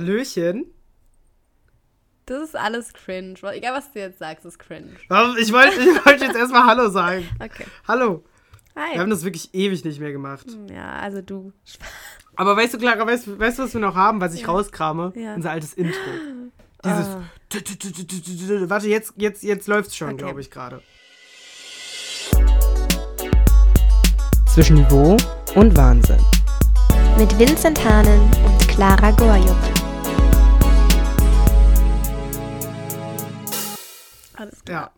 Hallöchen. Das ist alles cringe. Egal, was du jetzt sagst, ist cringe. Ich wollte ich wollt jetzt erstmal Hallo sagen. Okay. Hallo. Hi. Wir haben das wirklich ewig nicht mehr gemacht. Ja, also du. Aber weißt du, Clara, weißt, du- weißt du, was wir noch haben, was ich rauskrame? Ja. Unser altes Intro. Dieses. Ah. Warte, jetzt, jetzt, jetzt läuft's schon, Okay. glaube ich, gerade. Zwischen Niveau und Wahnsinn. mit Vincent Hahnen und Clara Gorjuk. Alles klar.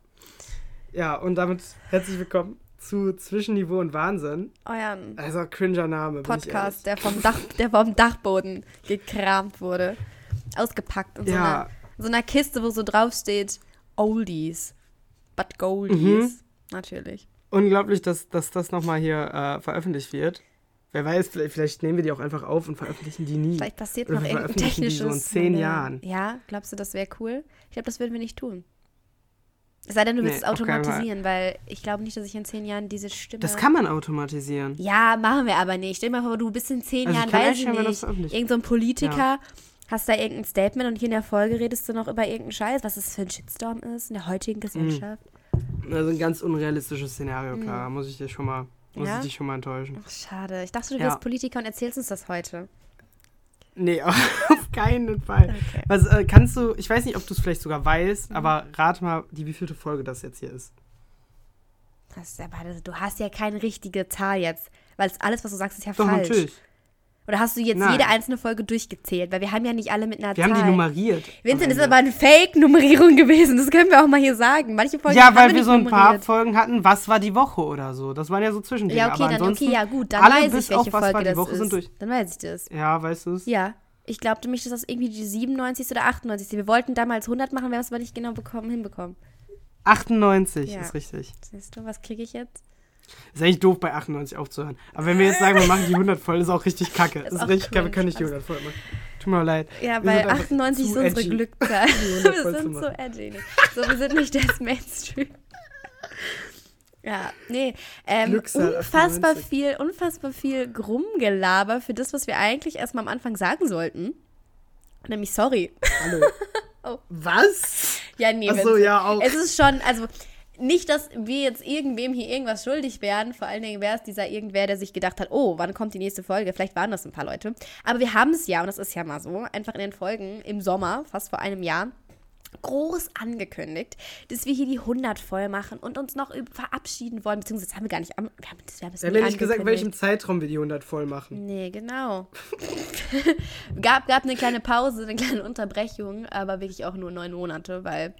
Ja. Ja, und damit herzlich willkommen zu Zwischenniveau und Wahnsinn. Euren Also, cringer Name. Podcast, der vom, Dach, der vom Dachboden gekramt wurde. Ausgepackt in so, Ja. einer, in so einer Kiste, wo so draufsteht: Oldies. But Goldies. Natürlich. ehrlich. Unglaublich, dass, dass das nochmal hier äh, veröffentlicht wird. Wer weiß, vielleicht, vielleicht nehmen wir die auch einfach auf und veröffentlichen die nie. Vielleicht passiert Oder noch irgendein veröffentlichen die technisches. so in zehn. Jahren. Ja, glaubst du, das wäre cool? Ich glaube, das würden wir nicht tun. Es sei denn, du willst Nee, es automatisieren, weil ich glaube nicht, dass ich in zehn Jahren diese Stimme. Das kann man automatisieren. Ja, machen wir aber nicht. Stell dir mal vor, du bist in zehn Also Jahren, weiß ich das nicht, veröffentlicht. irgend so ein Politiker, hast da irgendein Statement und hier in der Folge redest du noch über irgendeinen Scheiß, was es für ein Shitstorm ist in der heutigen Gesellschaft. Also ein ganz unrealistisches Szenario, Clara. Muss ich dir schon mal, muss Mhm. Ja? ich dich schon mal enttäuschen. Ach, schade. Ich dachte, du Ja. wärst Politiker und erzählst uns das heute. Nee, auf keinen Fall. Okay. Was, äh, kannst du, ich weiß nicht, ob du es vielleicht sogar weißt, Mhm. aber rate mal, die wievielte Folge das jetzt hier ist. Das ist aber, du hast ja keine richtige Zahl jetzt, weil es alles, was du sagst, ist ja Doch, falsch. natürlich. Oder hast du jetzt Nein. jede einzelne Folge durchgezählt? Weil wir haben ja nicht alle mit einer Wir Zahl. haben die nummeriert. Vincent, das ist Ende. aber eine Fake-Nummerierung gewesen. Das können wir auch mal hier sagen. Manche Folgen Ja, weil wir nicht so ein paar nummeriert. Folgen hatten, was war die Woche oder so. Das waren ja so Zwischendinge. Ja, okay, aber dann, okay, ja, gut. Dann weiß ich, welche auf was Folge war die das Woche ist. Dann weiß ich das. Ja, weißt du es? Ja. Ich glaubte mich, dass das irgendwie die 97. oder 98. Wir wollten damals 100 machen, wir haben es aber nicht genau bekommen, hinbekommen. 98 Ja. ist richtig. Siehst du, was kriege ich jetzt? Ist eigentlich doof, bei 98 aufzuhören. Aber wenn wir jetzt sagen, wir machen die 100 voll, ist auch richtig kacke. Ist Ist, richtig kacke, wir können nicht die 100 voll machen. Tut mir leid. Ja, weil sind einfach 98 ist unsere edgy. Glückzahl. Die 100 wir sind so edgy. So, wir sind nicht das Mainstream. Ja, nee. Ähm, unfassbar 98. viel, unfassbar viel Grummgelaber für das, was wir eigentlich erstmal am Anfang sagen sollten. Nämlich sorry. Hallo. Oh. Was? Ja, nee, Ach so, ja, auch. Es ist schon, also nicht, dass wir jetzt irgendwem hier irgendwas schuldig wären. Vor allen Dingen wäre es dieser irgendwer, der sich gedacht hat, oh, wann kommt die nächste Folge? Vielleicht waren das ein paar Leute. Aber wir haben es ja, und das ist ja mal so, einfach in den Folgen im Sommer, fast vor einem Jahr, groß angekündigt, dass wir hier die 100 voll machen und uns noch verabschieden wollen. Beziehungsweise das haben wir gar nicht, am- wir haben, das, wir haben es Wir haben nicht gesagt, in welchem Zeitraum wir die 100 voll machen. Nee, genau. gab, gab eine kleine Pause, eine kleine Unterbrechung, aber wirklich auch nur neun Monate, weil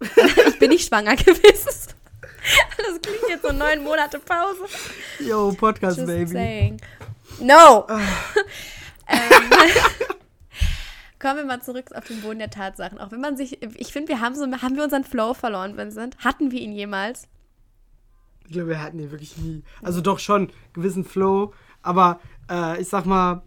ich bin nicht schwanger gewesen. Das klingt jetzt so neun Monate Pause. Yo, Podcast, Just Baby. saying. No! ähm, kommen wir mal zurück auf den Boden der Tatsachen. Auch wenn man sich, ich finde, wir haben so, haben wir unseren Flow verloren, Vincent? Hatten wir ihn jemals? Ich glaube, wir hatten die wirklich nie. Also doch schon, gewissen Flow. Aber äh, ich sag mal,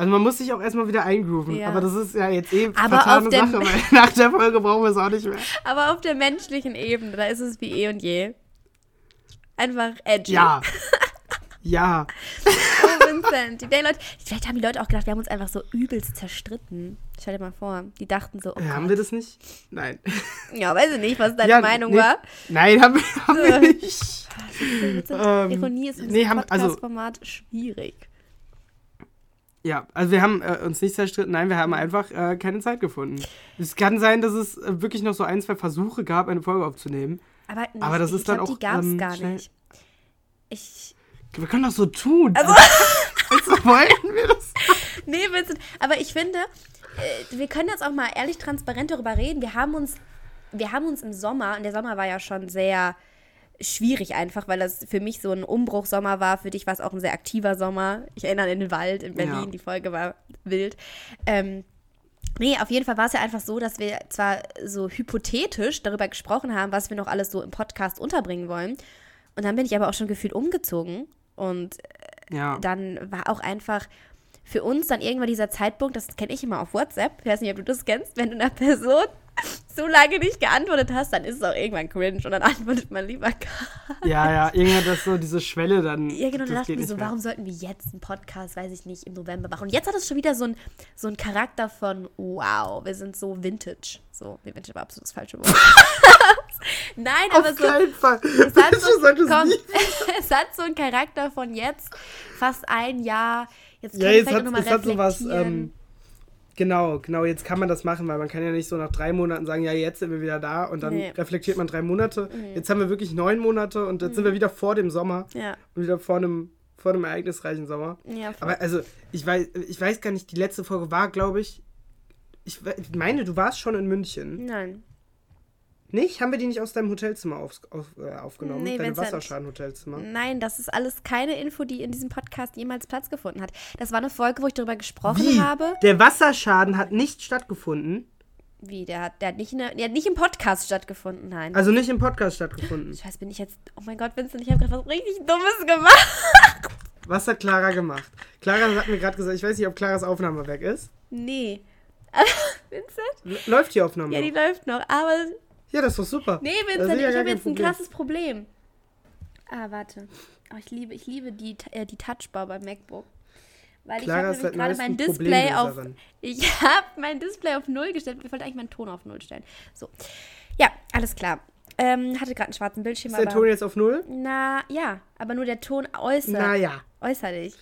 also man muss sich auch erstmal wieder eingrooven. Ja. Aber das ist ja jetzt eh Aber vertane Sache, weil nach der Folge brauchen wir es auch nicht mehr. Aber auf der menschlichen Ebene, da ist es wie eh und je. Einfach edgy. Ja. ja. Oh, Vincent. Die Leute, vielleicht haben die Leute auch gedacht, wir haben uns einfach so übelst zerstritten. Stell dir mal vor. Die dachten so, oh Äh, haben wir das nicht? Nein. Ja, weiß ich nicht, was deine Ja, Meinung nee. war. Nein, haben wir, haben wir nicht. Vincent, Ähm, Ironie ist in nee, also- Podcast-Format schwierig. Ja, also wir haben äh, uns nicht zerstritten, nein, wir haben einfach äh, keine Zeit gefunden. Es kann sein, dass es äh, wirklich noch so ein, zwei Versuche gab, eine Folge aufzunehmen. Aber, nicht, Aber das ist dann glaub, auch, die gab es ähm, gar schnell- nicht. Ich, Wir können doch so tun. Also- also wollten wir das? nee, Vincent, aber ich finde, äh, wir können jetzt auch mal ehrlich transparent darüber reden. Wir haben uns, wir haben uns im Sommer, und der Sommer war ja schon sehr schwierig einfach, weil das für mich so ein Umbruchsommer war. Für dich war es auch ein sehr aktiver Sommer. Ich erinnere an den Wald in Berlin, Ja. die Folge war wild. Ähm, Nee, auf jeden Fall war es ja einfach so, dass wir zwar so hypothetisch darüber gesprochen haben, was wir noch alles so im Podcast unterbringen wollen. Und dann bin ich aber auch schon gefühlt umgezogen. Und Ja. dann war auch einfach für uns dann irgendwann dieser Zeitpunkt, das kenne ich immer auf WhatsApp, ich weiß nicht, ob du das kennst, wenn du einer Person so lange nicht geantwortet hast, dann ist es auch irgendwann cringe und dann antwortet man lieber gar Ja, ja, irgendwann das so diese Schwelle dann. Ja, genau, da das dachte ich mir nicht so, mehr. warum sollten wir jetzt einen Podcast, weiß ich nicht, im November machen? Und jetzt hat es schon wieder so einen so Charakter von, wow, wir sind so vintage. So, nee, vintage war absolut das falsche Wort. Nein, aber Auf so, keinen Fall. es hat, so, komm, es hat so einen Charakter von jetzt, fast ein Jahr. Jetzt Ja, können wir jetzt hat, es hat sowas. reflektieren. Ähm, genau, genau, jetzt kann man das machen, weil man kann ja nicht so nach drei Monaten sagen, ja, jetzt sind wir wieder da und dann Nee. reflektiert man drei Monate. Jetzt haben wir wirklich neun Monate und jetzt sind wir wieder vor dem Sommer ja, und wieder vor einem, vor einem ereignisreichen Sommer. ja. Aber also, ich weiß, ich weiß gar nicht, die letzte Folge war, glaube ich, ich meine, du warst schon in München. Nein. Nicht? Haben wir die nicht aus deinem Hotelzimmer auf, auf, äh, aufgenommen? Nee, Deinem Vincent. Wasserschaden-Hotelzimmer? Nein, das ist alles keine Info, die in diesem Podcast jemals Platz gefunden hat. Das war eine Folge, wo ich darüber gesprochen Wie? habe. Der Wasserschaden hat nicht stattgefunden. Wie, der hat, der hat nicht, in der, der hat nicht im Podcast stattgefunden, nein. Also nicht im Podcast stattgefunden. Scheiße, bin ich jetzt. Oh mein Gott, Vincent, ich habe gerade was richtig Dummes gemacht. Was hat Clara gemacht? Clara hat mir gerade gesagt, ich weiß nicht, ob Claras Aufnahme weg ist. Nee. Vincent? L läuft die Aufnahme Ja, die läuft noch. Aber. Ja, das ist doch super. Nee, Vincent, ja ich habe jetzt ein Problem. krasses Problem. Ah, warte. Oh, ich liebe, ich liebe die, äh, die Touchbar beim MacBook. Weil Clara ich ist habe gerade mein Display auf. Ich habe mein Display auf Null gestellt. Ich wollte eigentlich meinen Ton auf Null stellen. So. Ja, alles klar. Ähm, hatte gerade einen schwarzen Bildschirm. Ist der Ton jetzt auf Null? Na, ja. Aber nur der Ton äußert. Naja. Äußerlich.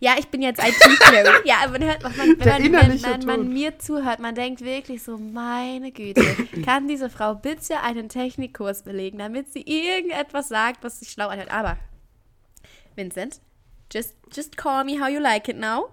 Ja, ich bin jetzt IT-Clary. ja, man hört, man, wenn, man, wenn man, man mir zuhört, man denkt wirklich so, meine Güte, kann diese Frau bitte einen Technikkurs belegen, damit sie irgendetwas sagt, was sich schlau anhört. Aber, Vincent, just, just call me how you like it now.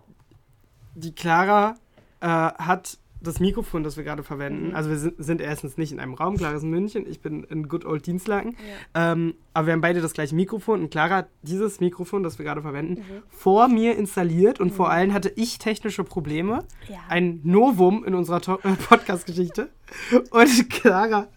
Die Clara äh, hat das Mikrofon, das wir gerade verwenden. Mhm. Also wir sind, sind erstens nicht in einem Raum. Clara ist in München, ich bin in Good Old Dienstlaken. Ähm, aber wir haben beide das gleiche Mikrofon und Clara hat dieses Mikrofon, das wir gerade verwenden, Mhm. vor mir installiert und vor allem hatte ich technische Probleme. Ja. Ein Novum in unserer äh, Podcast-Geschichte. Und Clara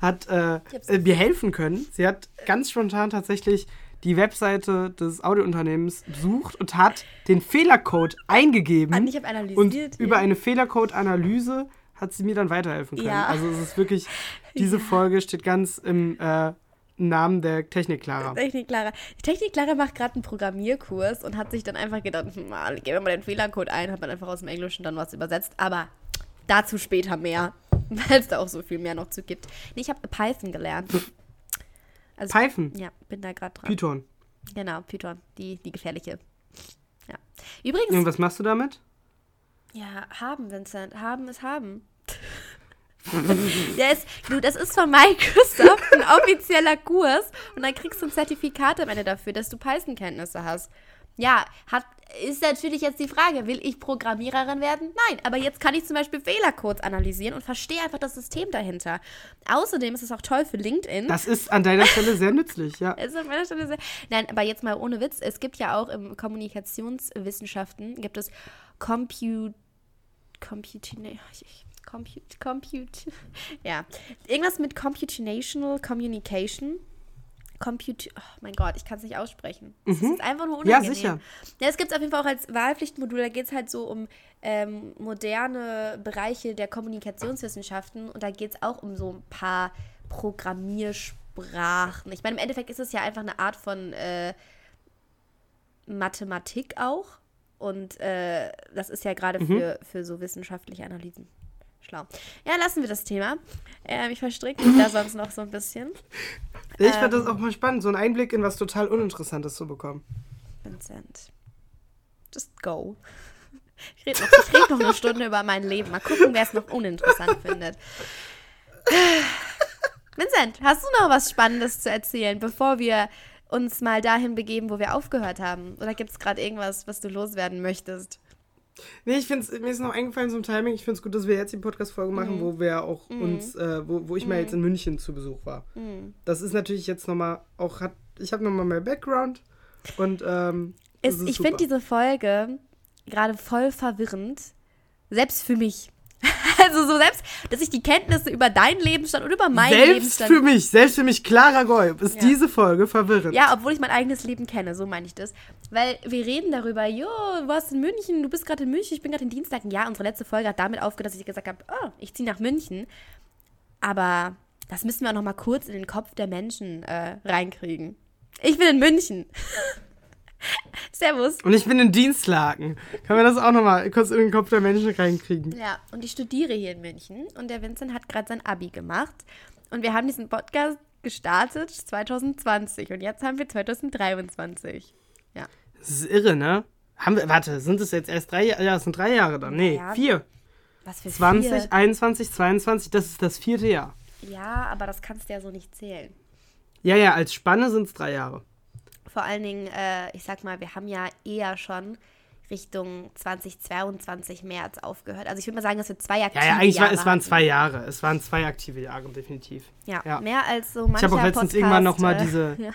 hat äh, äh, mir helfen können. Sie hat ganz spontan tatsächlich die Webseite des Audiounternehmens besucht und hat den Fehlercode eingegeben. Und ich habe Und analysiert. über ja. eine Fehlercode-Analyse hat sie mir dann weiterhelfen können. Ja. Also es ist wirklich, diese Folge steht ganz im äh, Namen der Technik Clara. Technik Clara. Die Technik Clara macht gerade einen Programmierkurs und hat sich dann einfach gedacht, hm, mal, geben wir mal den Fehlercode ein, hat man einfach aus dem Englischen dann was übersetzt. Aber dazu später mehr, weil es da auch so viel mehr noch zu gibt. Nee, ich habe Python gelernt. Also, Python, Ja, bin da gerade dran. Python. Genau, Python, die, die gefährliche. Ja. Übrigens, Und was machst du damit? ja, haben, Vincent, haben ist haben. Der ist, du, das ist von Microsoft ein offizieller Kurs und dann kriegst du ein Zertifikat am Ende dafür, dass du Python-Kenntnisse hast. Ja, hat, ist natürlich jetzt die Frage, will ich Programmiererin werden? Nein, aber jetzt kann ich zum Beispiel Fehlercodes analysieren und verstehe einfach das System dahinter. Außerdem ist es auch toll für LinkedIn. Das ist an deiner Stelle sehr nützlich, ja. Ist auf meiner Stelle sehr. Nein, aber jetzt mal ohne Witz. Es gibt ja auch im Kommunikationswissenschaften gibt es Compute. Compute. Nee, ich- Compute. Compute. Ja. Irgendwas mit Computational Communication. Compute. Oh mein Gott, ich kann es nicht aussprechen. Es ist einfach nur Ja, unangenehm. sicher. Ja, es gibt es auf jeden Fall auch als Wahlpflichtmodul. Da geht es halt so um ähm, moderne Bereiche der Kommunikationswissenschaften und da geht es auch um so ein paar Programmiersprachen. Ich meine, im Endeffekt ist es ja einfach eine Art von äh, Mathematik auch. Und äh, das ist ja gerade für, für so wissenschaftliche Analysen schlau. Ja, lassen wir das Thema. Ähm, ich verstricke mich da sonst noch so ein bisschen. Ich fand das auch mal spannend, so einen Einblick in was total Uninteressantes zu bekommen. Vincent. Just go. Ich rede noch, ich red noch eine Stunde über mein Leben. Mal gucken, wer es noch uninteressant findet. Vincent, hast du noch was Spannendes zu erzählen, bevor wir uns mal dahin begeben, wo wir aufgehört haben? Oder gibt es gerade irgendwas, was du loswerden möchtest? Nee, ich find's, mir ist noch eingefallen zum Timing, ich finde es gut, dass wir jetzt die Podcast-Folge machen, Mhm. wo wir auch uns, äh, wo, wo ich mal jetzt in München zu Besuch war. Mhm. Das ist natürlich jetzt nochmal auch, hat, ich habe nochmal mehr Background und ähm, Es, ich finde diese Folge gerade voll verwirrend. Selbst für mich. Also so selbst, dass ich die Kenntnisse über deinen Lebensstand und über meinen Selbst Lebensstand für mich, selbst für mich, Clara Goib, ist Ja. diese Folge verwirrend. Ja, obwohl ich mein eigenes Leben kenne, so meine ich das. Weil wir reden darüber, jo, du warst in München, du bist gerade in München, ich bin gerade in Dienstag. Ja, unsere letzte Folge hat damit aufgehört, dass ich gesagt habe, oh, ich ziehe nach München. Aber das müssen wir auch noch mal kurz in den Kopf der Menschen äh, reinkriegen. Ich bin in München. Servus. Und ich bin in Dienstlaken. Können wir das auch nochmal kurz in den Kopf der Menschen reinkriegen? Ja, und ich studiere hier in München und der Vincent hat gerade sein Abi gemacht und wir haben diesen Podcast gestartet 2020 und jetzt haben wir 2023. Ja. Das ist irre, ne? Haben wir, warte, sind es jetzt erst drei Jahre? Ja, es sind drei Jahre dann. Nee, Ja. vier. Was für 20, vier. 21, 22, das ist das vierte Jahr. Ja, aber das kannst du ja so nicht zählen. Ja, ja, als Spanne sind es drei Jahre. Vor allen Dingen, äh, ich sag mal, wir haben ja eher schon Richtung 2022 März aufgehört. Also ich würde mal sagen, dass wir zwei aktive Ja, ja, eigentlich war, Jahre es waren zwei Jahre. Es waren zwei aktive Jahre, definitiv. Ja, Ja. mehr als so mancher Ich habe auch letztens Podcast, irgendwann noch mal äh, diese, ja.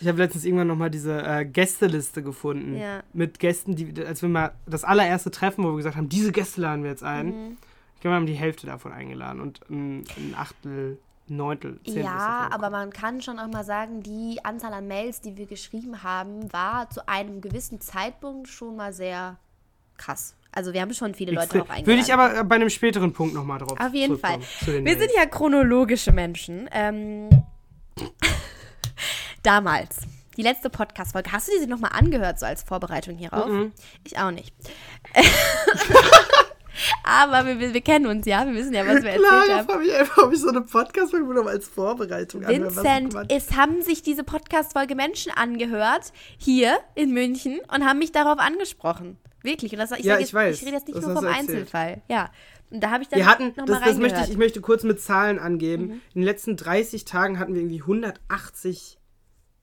ich habe letztens irgendwann noch mal diese äh, Gästeliste gefunden Ja. mit Gästen, die, als wir mal das allererste Treffen, wo wir gesagt haben, diese Gäste laden wir jetzt ein. Mhm. Ich glaube, wir haben die Hälfte davon eingeladen und ein, ein Achtel, Neuntel, Ja, aber man kann schon auch mal sagen, die Anzahl an Mails, die wir geschrieben haben, war zu einem gewissen Zeitpunkt schon mal sehr krass. Also wir haben schon viele Leute auch eingeladen. Würde ich aber äh, bei einem späteren Punkt nochmal drauf Auf jeden Fall. Wir Mails. sind ja chronologische Menschen. Ähm, damals. Die letzte Podcast-Folge. Hast du die nochmal angehört, so als Vorbereitung hierauf? Mhm. Ich auch nicht. Aber wir, wir, wir kennen uns ja, wir wissen ja, was wir Klar, erzählt haben. frage mich einfach, ob ich so eine Podcast-Folge noch als Vorbereitung Vincent, Quatsch. es haben sich diese Podcast-Folge Menschen angehört, hier in München, und haben mich darauf angesprochen. Wirklich. Und das, ich, Ja, sag ich weiß. ich rede jetzt nicht nur vom. Einzelfall. Ja. Und da habe ich dann Wir hatten, noch das, das möchte ich, ich möchte kurz mit Zahlen angeben. Mhm. In den letzten 30 Tagen hatten wir irgendwie 180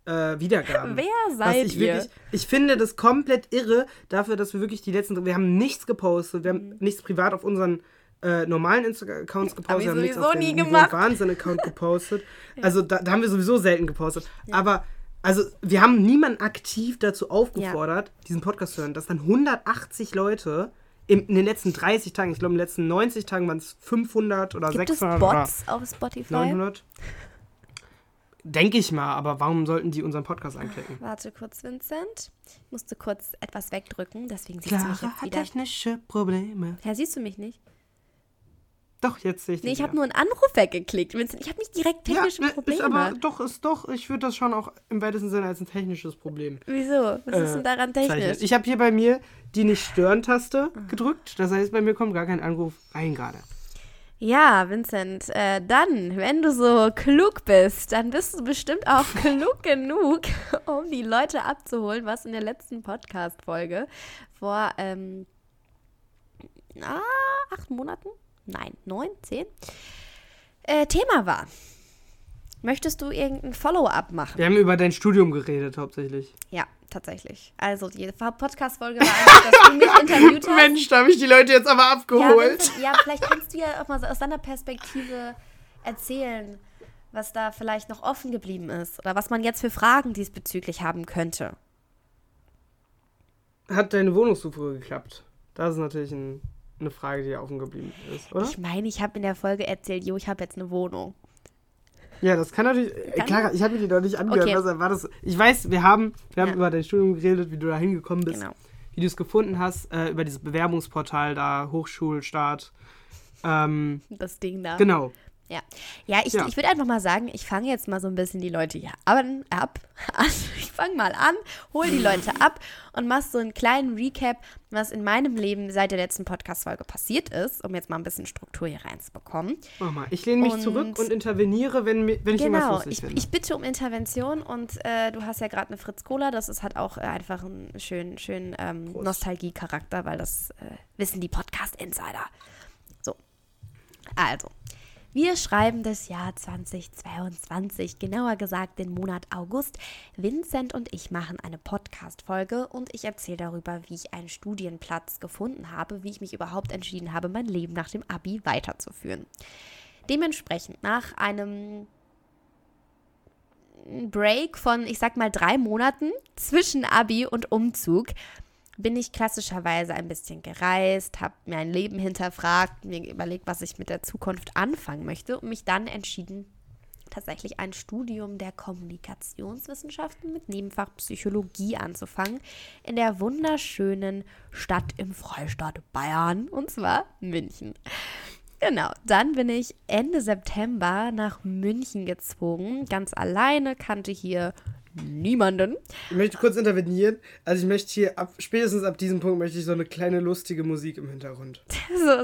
äh, Wiedergaben. Wer seid ich ihr? Wirklich, ich finde das komplett irre dafür, dass wir wirklich die letzten, wir haben nichts gepostet, wir haben nichts privat auf unseren äh, normalen Instagram-Accounts gepostet, Mhm. Hab ich wir haben nichts sowieso auf nie gemacht. Wahnsinn-Account gepostet. Also da, da haben wir sowieso selten gepostet. Aber also wir haben niemanden aktiv dazu aufgefordert, diesen Podcast zu hören, dass dann 180 Leute in den letzten 30 Tagen, ich glaube in den letzten 90 Tagen waren es 500 oder Gibt es 600 Bots auf Spotify? oder 900. Denke ich mal, aber warum sollten die unseren Podcast anklicken? Warte kurz, Vincent. Ich musste kurz etwas wegdrücken, deswegen siehst du mich Clara jetzt wieder. technische Probleme. Ja, siehst du mich nicht? Doch, jetzt sehe ich Nee, ich habe nur einen Anruf weggeklickt. Vincent, ich habe nicht direkt technische ja, ne, Probleme. Ist aber doch, ist doch, ich würde das schon auch im weitesten Sinne als ein technisches Problem Wieso? Was ist äh, denn daran zeichnen. technisch? Ich habe hier bei mir die Nicht-Stören-Taste gedrückt. Das heißt, bei mir kommt gar kein Anruf rein gerade. Ja, Vincent, äh, dann, wenn du so klug bist, dann bist du bestimmt auch klug genug, um die Leute abzuholen, was in der letzten Podcast-Folge vor ähm, ah, acht Monaten? Nein, neun, zehn? Äh, Thema war. Möchtest du irgendein Follow-up machen? Wir haben über dein Studium geredet, hauptsächlich. Ja, tatsächlich. Also, die Podcast-Folge war einfach, dass du mich interviewt hast. Mensch, da habe ich die Leute jetzt aber Ja, abgeholt. Vincent, ja, vielleicht kannst du ja auch mal so aus deiner Perspektive erzählen, was da vielleicht noch offen geblieben ist oder was man jetzt für Fragen diesbezüglich haben könnte. Hat deine Wohnungssuche geklappt? Das ist natürlich ein, eine Frage, die offen geblieben ist, oder? Ich meine, ich habe in der Folge erzählt, jo, ich habe jetzt eine Wohnung. Ja, das kann natürlich. Äh, Kann- Clara, ich habe mir die noch nicht angehört. Okay. Was war das? Ich weiß, wir haben, wir haben Ja. über dein Studium geredet, wie du da hingekommen bist, Genau. wie du es gefunden hast, äh, über dieses Bewerbungsportal da, Hochschulstart. Ähm, Das Ding da. genau. Ja, ja ich, Ja. ich würde einfach mal sagen, ich fange jetzt mal so ein bisschen die Leute hier an, ab. An. Ich fange mal an, hol die Leute ab und mach so einen kleinen Recap, was in meinem Leben seit der letzten Podcast-Folge passiert ist, um jetzt mal ein bisschen Struktur hier reinzubekommen. Mach mal. Ich lehne mich Und- zurück und interveniere, wenn, wenn ich Genau, irgendwas lustig ich, finde. ich bitte um Intervention und äh, du hast ja gerade eine Fritz Cola, das ist halt auch äh, einfach ein schön, schön ähm. Nostalgie-Charakter, weil das äh, wissen die Podcast-Insider. So, also, wir schreiben das Jahr 2022, genauer gesagt den Monat August. Vincent und ich machen eine Podcast-Folge und ich erzähle darüber, wie ich einen Studienplatz gefunden habe, wie ich mich überhaupt entschieden habe, mein Leben nach dem Abi weiterzuführen. Dementsprechend nach einem Break von, ich sag mal, drei Monaten zwischen Abi und Umzug bin ich klassischerweise ein bisschen gereist, habe mir ein Leben hinterfragt, mir überlegt, was ich mit der Zukunft anfangen möchte und mich dann entschieden, tatsächlich ein Studium der Kommunikationswissenschaften mit Nebenfach Psychologie anzufangen in der wunderschönen Stadt im Freistaat Bayern und zwar München. Genau, dann bin ich Ende September nach München gezogen, ganz alleine, kannte hier niemanden. Ich möchte kurz intervenieren. Also ich möchte hier ab, spätestens ab diesem Punkt möchte ich so eine kleine lustige Musik im Hintergrund. So,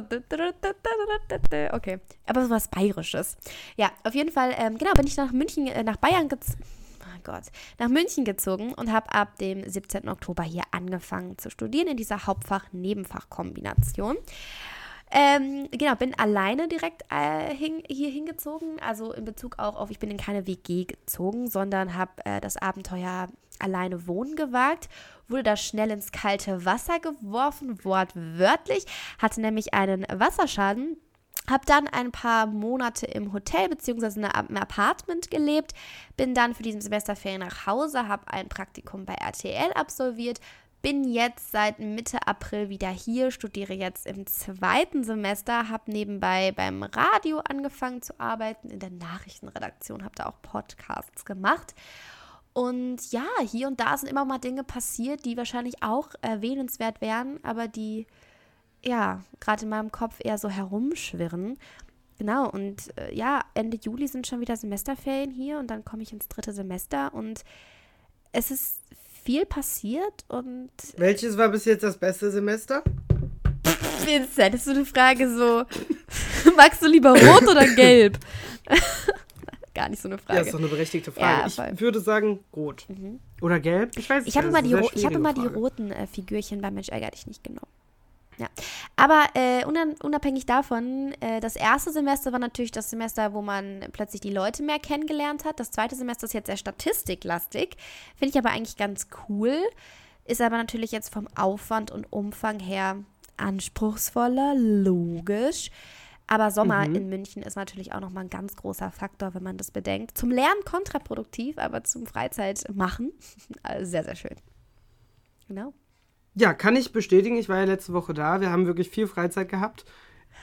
okay. Aber sowas Bayerisches. Ja, auf jeden Fall, ähm, genau, bin ich nach München, äh, nach Bayern gezogen. Oh Gott, nach München gezogen und habe ab dem 17. Oktober hier angefangen zu studieren in dieser Hauptfach-Nebenfach-Kombination. Ähm, genau, bin alleine direkt äh, hin, hier hingezogen. Also in Bezug auch auf, ich bin in keine WG gezogen, sondern habe äh, das Abenteuer alleine wohnen gewagt. Wurde da schnell ins kalte Wasser geworfen, wortwörtlich. Hatte nämlich einen Wasserschaden. Habe dann ein paar Monate im Hotel bzw. im Apartment gelebt, bin dann für diesen Semesterferien nach Hause, habe ein Praktikum bei RTL absolviert, bin jetzt seit Mitte April wieder hier, studiere jetzt im zweiten Semester, habe nebenbei beim Radio angefangen zu arbeiten, in der Nachrichtenredaktion, habe da auch Podcasts gemacht. Und ja, hier und da sind immer mal Dinge passiert, die wahrscheinlich auch erwähnenswert wären, aber die ja gerade in meinem Kopf eher so herumschwirren. Genau, und äh, ja, Ende Juli sind schon wieder Semesterferien hier und dann komme ich ins dritte Semester und es ist viel passiert und. Welches war bis jetzt das beste Semester? Vincent, ist so eine Frage so. magst du lieber rot oder gelb? Gar nicht so eine Frage. Ja, ist doch eine berechtigte Frage. Ja, ich würde sagen rot. Mhm. Oder gelb? Ich weiß es Ich habe immer, die, ich hab immer die roten äh, Figürchen bei Mensch ärger dich nicht genommen. Ja. Aber äh, unabhängig davon, äh, das erste Semester war natürlich das Semester, wo man plötzlich die Leute mehr kennengelernt hat. Das zweite Semester ist jetzt sehr statistiklastig. Finde ich aber eigentlich ganz cool. Ist aber natürlich jetzt vom Aufwand und Umfang her anspruchsvoller, logisch. Aber Sommer mhm. in München ist natürlich auch nochmal ein ganz großer Faktor, wenn man das bedenkt. Zum Lernen kontraproduktiv, aber zum Freizeitmachen also sehr, sehr schön. Genau. Ja, kann ich bestätigen. Ich war ja letzte Woche da. Wir haben wirklich viel Freizeit gehabt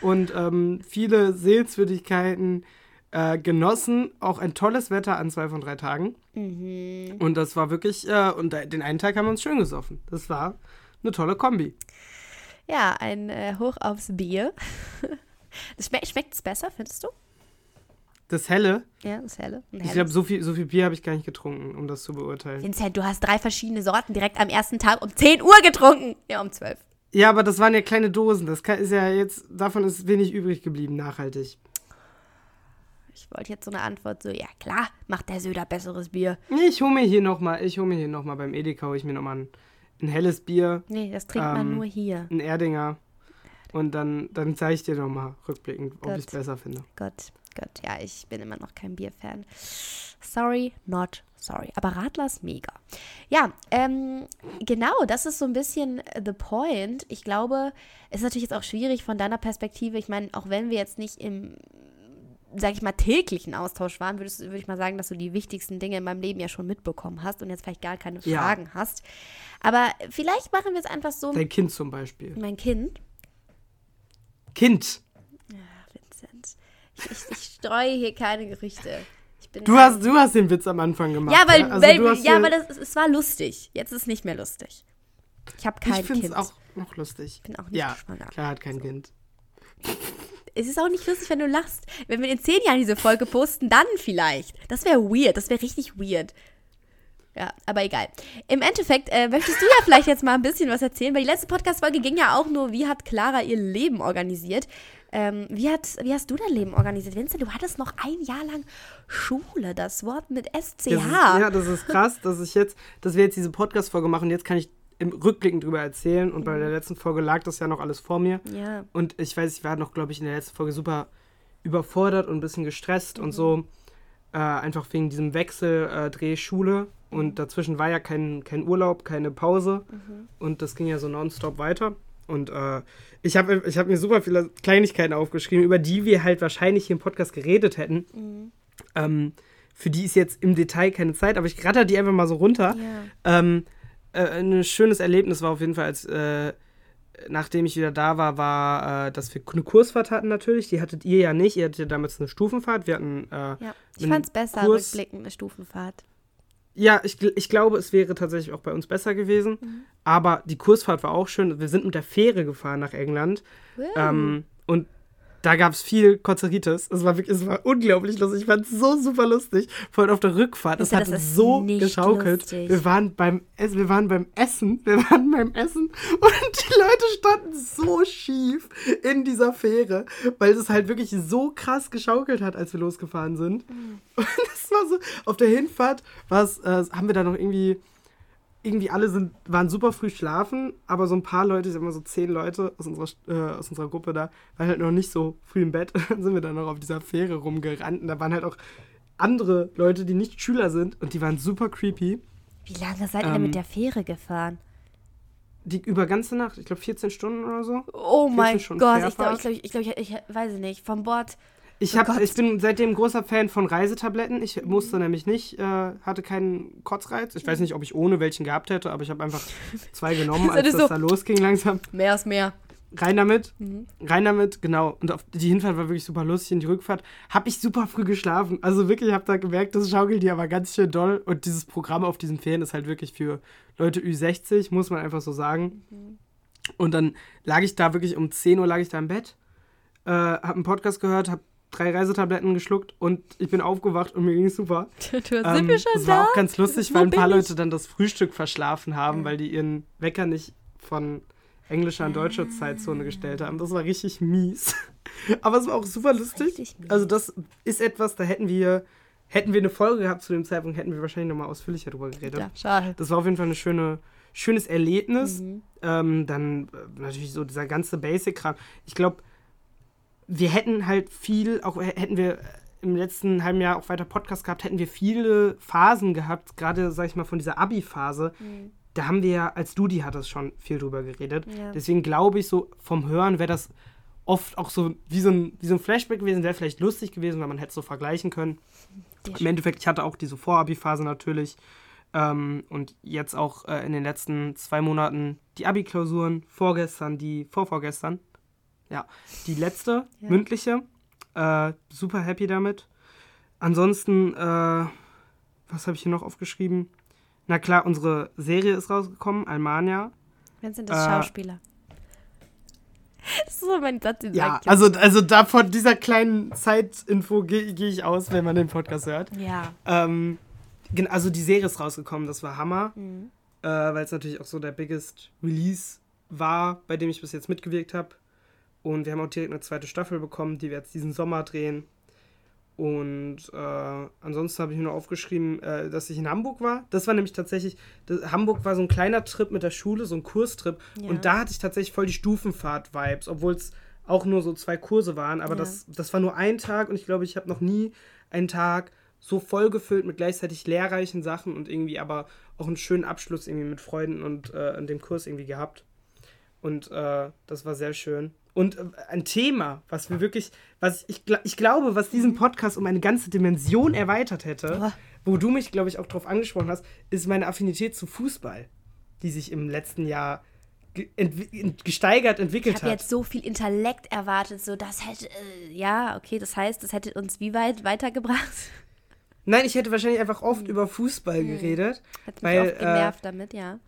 und ähm, viele Sehenswürdigkeiten äh, genossen. Auch ein tolles Wetter an zwei von drei Tagen. Mhm. Und das war wirklich, äh, und den einen Tag haben wir uns schön gesoffen. Das war eine tolle Kombi. Ja, ein äh, Hoch aufs Bier. Schmeckt es besser, findest du? Das helle? Ja, das helle. Ich glaube, so viel, so viel Bier habe ich gar nicht getrunken, um das zu beurteilen. Vincent, du hast drei verschiedene Sorten direkt am ersten Tag um 10 Uhr getrunken. Ja, um 12. Ja, aber das waren ja kleine Dosen. Das ist ja jetzt, davon ist wenig übrig geblieben, nachhaltig. Ich wollte jetzt so eine Antwort so, ja klar, macht der Söder besseres Bier. Ich hole mir hier nochmal, ich hole mir hier nochmal beim Edeka, hole ich mir nochmal ein, ein helles Bier. Nee, das trinkt ähm, man nur hier. Ein Erdinger. Und dann, dann zeige ich dir nochmal rückblickend, ob ich es besser finde. Gott. Gott, ja, ich bin immer noch kein Bierfan. Sorry, not sorry. Aber Radler ist mega. Ja, ähm, genau, das ist so ein bisschen the point. Ich glaube, es ist natürlich jetzt auch schwierig von deiner Perspektive. Ich meine, auch wenn wir jetzt nicht im sag ich mal, täglichen Austausch waren, würdest, würde ich mal sagen, dass du die wichtigsten Dinge in meinem Leben ja schon mitbekommen hast und jetzt vielleicht gar keine Fragen ja. hast. Aber vielleicht machen wir es einfach so. Dein Kind zum Beispiel. Mein Kind? Kind. Ich, ich streue hier keine Gerüchte. du, hast, du hast den Witz am Anfang gemacht. Ja, weil, ja? Also weil, ja, weil das, es war lustig. Jetzt ist es nicht mehr lustig. Ich habe kein ich Kind. Ich finde es auch noch lustig. Ich bin auch nicht ja, schwanger. Klar hat kein Kind. Es ist auch nicht lustig, wenn du lachst. Wenn wir in zehn Jahren diese Folge posten, dann vielleicht. Das wäre weird. Das wäre richtig weird. Ja, aber egal. Im Endeffekt äh, möchtest du ja vielleicht jetzt mal ein bisschen was erzählen, weil die letzte Podcast-Folge ging ja auch nur, wie hat Clara ihr Leben organisiert. Ähm, wie, hat, wie hast du dein Leben organisiert? Vincent, du hattest noch ein Jahr lang Schule, das Wort mit SCH. Das ist, ja, das ist krass, dass ich jetzt, dass wir jetzt diese Podcast-Folge machen. Jetzt kann ich im Rückblicken drüber erzählen. Und mhm. bei der letzten Folge lag das ja noch alles vor mir. Ja. Und ich weiß, ich war noch, glaube ich, in der letzten Folge super überfordert und ein bisschen gestresst mhm. und so. Äh, einfach wegen diesem Wechsel äh, Dreh Schule. Und mhm. dazwischen war ja kein, kein Urlaub, keine Pause. Mhm. Und das ging ja so nonstop weiter. Und äh, ich habe ich hab mir super viele Kleinigkeiten aufgeschrieben, über die wir halt wahrscheinlich hier im Podcast geredet hätten. Mhm. Ähm, für die ist jetzt im Detail keine Zeit, aber ich ratter die einfach mal so runter. Ja. Ähm, äh, ein schönes Erlebnis war auf jeden Fall, als äh, nachdem ich wieder da war, war, äh, dass wir eine Kursfahrt hatten natürlich. Die hattet ihr ja nicht. Ihr hattet ja damals eine Stufenfahrt. Wir hatten. Äh, ja, ich fand es besser, Kurs rückblickend eine Stufenfahrt. Ja, ich, ich glaube, es wäre tatsächlich auch bei uns besser gewesen. Mhm. Aber die Kursfahrt war auch schön. Wir sind mit der Fähre gefahren nach England. Ähm, und da gab es viel Konzeritis. Es war wirklich, es war unglaublich lustig. Ich fand es so super lustig. Vor allem auf der Rückfahrt. Es hat so geschaukelt. lustig. Wir waren beim Essen, wir waren beim Essen, wir waren beim Essen und die Leute standen so schief in dieser Fähre, weil es halt wirklich so krass geschaukelt hat, als wir losgefahren sind. Mhm. Und das war so, auf der Hinfahrt äh, haben wir da noch irgendwie irgendwie alle sind, waren super früh schlafen, aber so ein paar Leute, ich sag mal so zehn Leute aus unserer, äh, aus unserer Gruppe da, waren halt noch nicht so früh im Bett. Dann sind wir dann noch auf dieser Fähre rumgerannt und da waren halt auch andere Leute, die nicht Schüler sind und die waren super creepy. Wie lange seid ihr denn Ähm, mit der Fähre gefahren? Die über ganze Nacht, ich glaube 14 Stunden oder so. Oh 14 mein Stunden Gott, ich glaube, ich, glaub, ich, ich, ich weiß es nicht. Vom Bord. Ich, Oh hab, Gott. ich bin seitdem großer Fan von Reisetabletten. Ich musste nämlich nicht, äh, hatte keinen Kotzreiz. Ich weiß nicht, ob ich ohne welchen gehabt hätte, aber ich habe einfach zwei genommen, als das so- da losging langsam. Mehr ist mehr. Rein damit, Mhm. rein damit, genau. Und die Hinfahrt war wirklich super lustig und die Rückfahrt habe ich super früh geschlafen. Also wirklich, ich habe da gemerkt, das schaukelt die aber ganz schön doll. Und dieses Programm auf diesen Ferien ist halt wirklich für Leute Ü60, muss man einfach so sagen. Mhm. Und dann lag ich da wirklich um 10 Uhr lag ich da im Bett, äh, habe einen Podcast gehört, habe drei Reisetabletten geschluckt und ich bin aufgewacht und mir ging es super. Du, sind Ähm, wir schon das da? war auch ganz lustig, weil ein paar? Leute dann das Frühstück verschlafen haben, weil die ihren Wecker nicht von englischer und deutscher. Zeitzone gestellt haben. Das war richtig mies. Aber es war auch super lustig. Also das ist etwas, da hätten wir, hätten wir eine Folge gehabt zu dem Zeitpunkt, hätten wir wahrscheinlich nochmal ausführlicher drüber geredet. Ja, schade. Das war auf jeden Fall ein schöne, schönes Erlebnis. Mhm. Ähm, dann äh, natürlich so dieser ganze Basic-Kram. Ich glaube, wir hätten halt viel, auch hätten wir im letzten halben Jahr auch weiter Podcast gehabt, hätten wir viele Phasen gehabt, gerade, sag ich mal, von dieser Abi-Phase. Mhm. Da haben wir ja, als du die hattest, schon viel drüber geredet. Ja. Deswegen glaube ich, so vom Hören wäre das oft auch so wie so ein, wie so ein Flashback gewesen, wäre vielleicht lustig gewesen, weil man hätte es so vergleichen können. Im Endeffekt, ich hatte auch diese Vor-Abi-Phase natürlich. Ähm, und jetzt auch äh, in den letzten zwei Monaten die Abi-Klausuren, vorgestern, die vorvorgestern. Ja, die letzte, Ja. mündliche. Äh, super happy damit. Ansonsten, äh, was habe ich hier noch aufgeschrieben? Na klar, unsere Serie ist rausgekommen, Almania. Wenn sind das Äh, Schauspieler? Das ist so mein Satz, den Ja, also, also da von dieser kleinen Zeitinfo gehe geh ich aus, wenn man den Podcast hört. Ja. Ähm, also die Serie ist rausgekommen, das war Hammer, Mhm. äh, weil es natürlich auch so der biggest Release war, bei dem ich bis jetzt mitgewirkt habe. Und wir haben auch direkt eine zweite Staffel bekommen, die wir jetzt diesen Sommer drehen. Und äh, ansonsten habe ich mir nur aufgeschrieben, äh, dass ich in Hamburg war. Das war nämlich tatsächlich, das, Hamburg war so ein kleiner Trip mit der Schule, so ein Kurstrip. Ja. Und da hatte ich tatsächlich voll die Stufenfahrt-Vibes, obwohl es auch nur so zwei Kurse waren. Aber Ja. das, das war nur ein Tag und ich glaube, ich habe noch nie einen Tag so vollgefüllt mit gleichzeitig lehrreichen Sachen und irgendwie aber auch einen schönen Abschluss irgendwie mit Freunden und äh, dem Kurs irgendwie gehabt. Und äh, das war sehr schön. Und äh, ein Thema, was wir wirklich, was ich, ich glaube, was diesen Podcast um eine ganze Dimension erweitert hätte, Boah. wo du mich, glaube ich, auch drauf angesprochen hast, ist meine Affinität zu Fußball, die sich im letzten Jahr ge entwi ent gesteigert Ich entwickelt habe hat. jetzt so viel Intellekt erwartet, so das hätte, äh, ja, okay, das heißt, das hätte uns wie weit weitergebracht? Nein, ich hätte wahrscheinlich einfach oft über Fußball geredet, Hat mich weil oft äh, genervt damit, ja.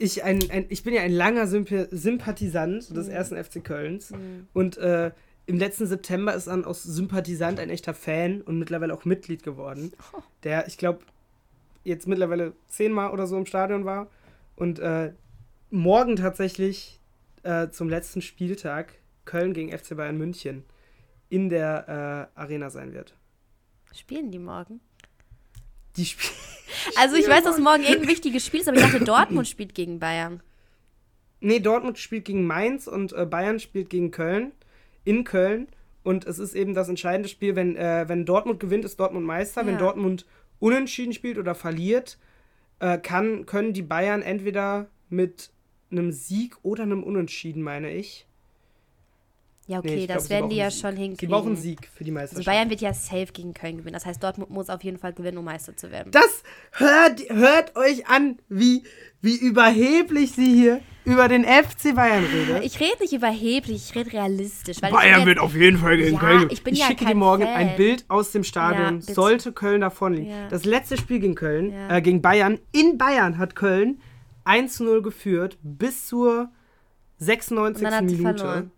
Ich, ein, ein, ich bin ja ein langer Symp Sympathisant des ersten FC Kölns. Und äh, im letzten September ist dann aus Sympathisant ein echter Fan und mittlerweile auch Mitglied geworden. Der, ich glaube, jetzt mittlerweile zehnmal oder so im Stadion war. Und äh, morgen tatsächlich äh, zum letzten Spieltag Köln gegen FC Bayern München in der äh, Arena sein wird. Spielen die morgen? Die Spiel Also ich weiß, dass morgen irgendein wichtiges Spiel ist, aber ich dachte, Dortmund spielt gegen Bayern. Nee, Dortmund spielt gegen Mainz und äh, Bayern spielt gegen Köln. In Köln. Und es ist eben das entscheidende Spiel, wenn, äh, wenn Dortmund gewinnt, ist Dortmund Meister. Wenn Ja. Dortmund unentschieden spielt oder verliert, äh, kann, können die Bayern entweder mit einem Sieg oder einem Unentschieden, meine ich. Ja, okay, Nee, ich das glaub, sie werden brauchen die ja schon Sie hinkriegen. brauchen einen Sieg für die Also Meisterschaft. Bayern wird ja safe gegen Köln gewinnen. Das heißt, Dortmund muss auf jeden Fall gewinnen, um Meister zu werden. das hört, hört euch an, wie, wie überheblich sie hier über den FC Bayern redet. Ich rede nicht überheblich, ich rede realistisch. Bayern ich wird auf jeden Fall gegen Ja, Köln. gewinnen. ich bin ja schicke dir morgen Fan. ein Bild aus dem Stadion. Ja. Sollte Köln davon liegen. Ja. Das letzte Spiel gegen Köln, Ja. äh, gegen Bayern. In Bayern hat Köln 1 zu 0 geführt bis zur 96. Und dann hat sie Minute. verloren.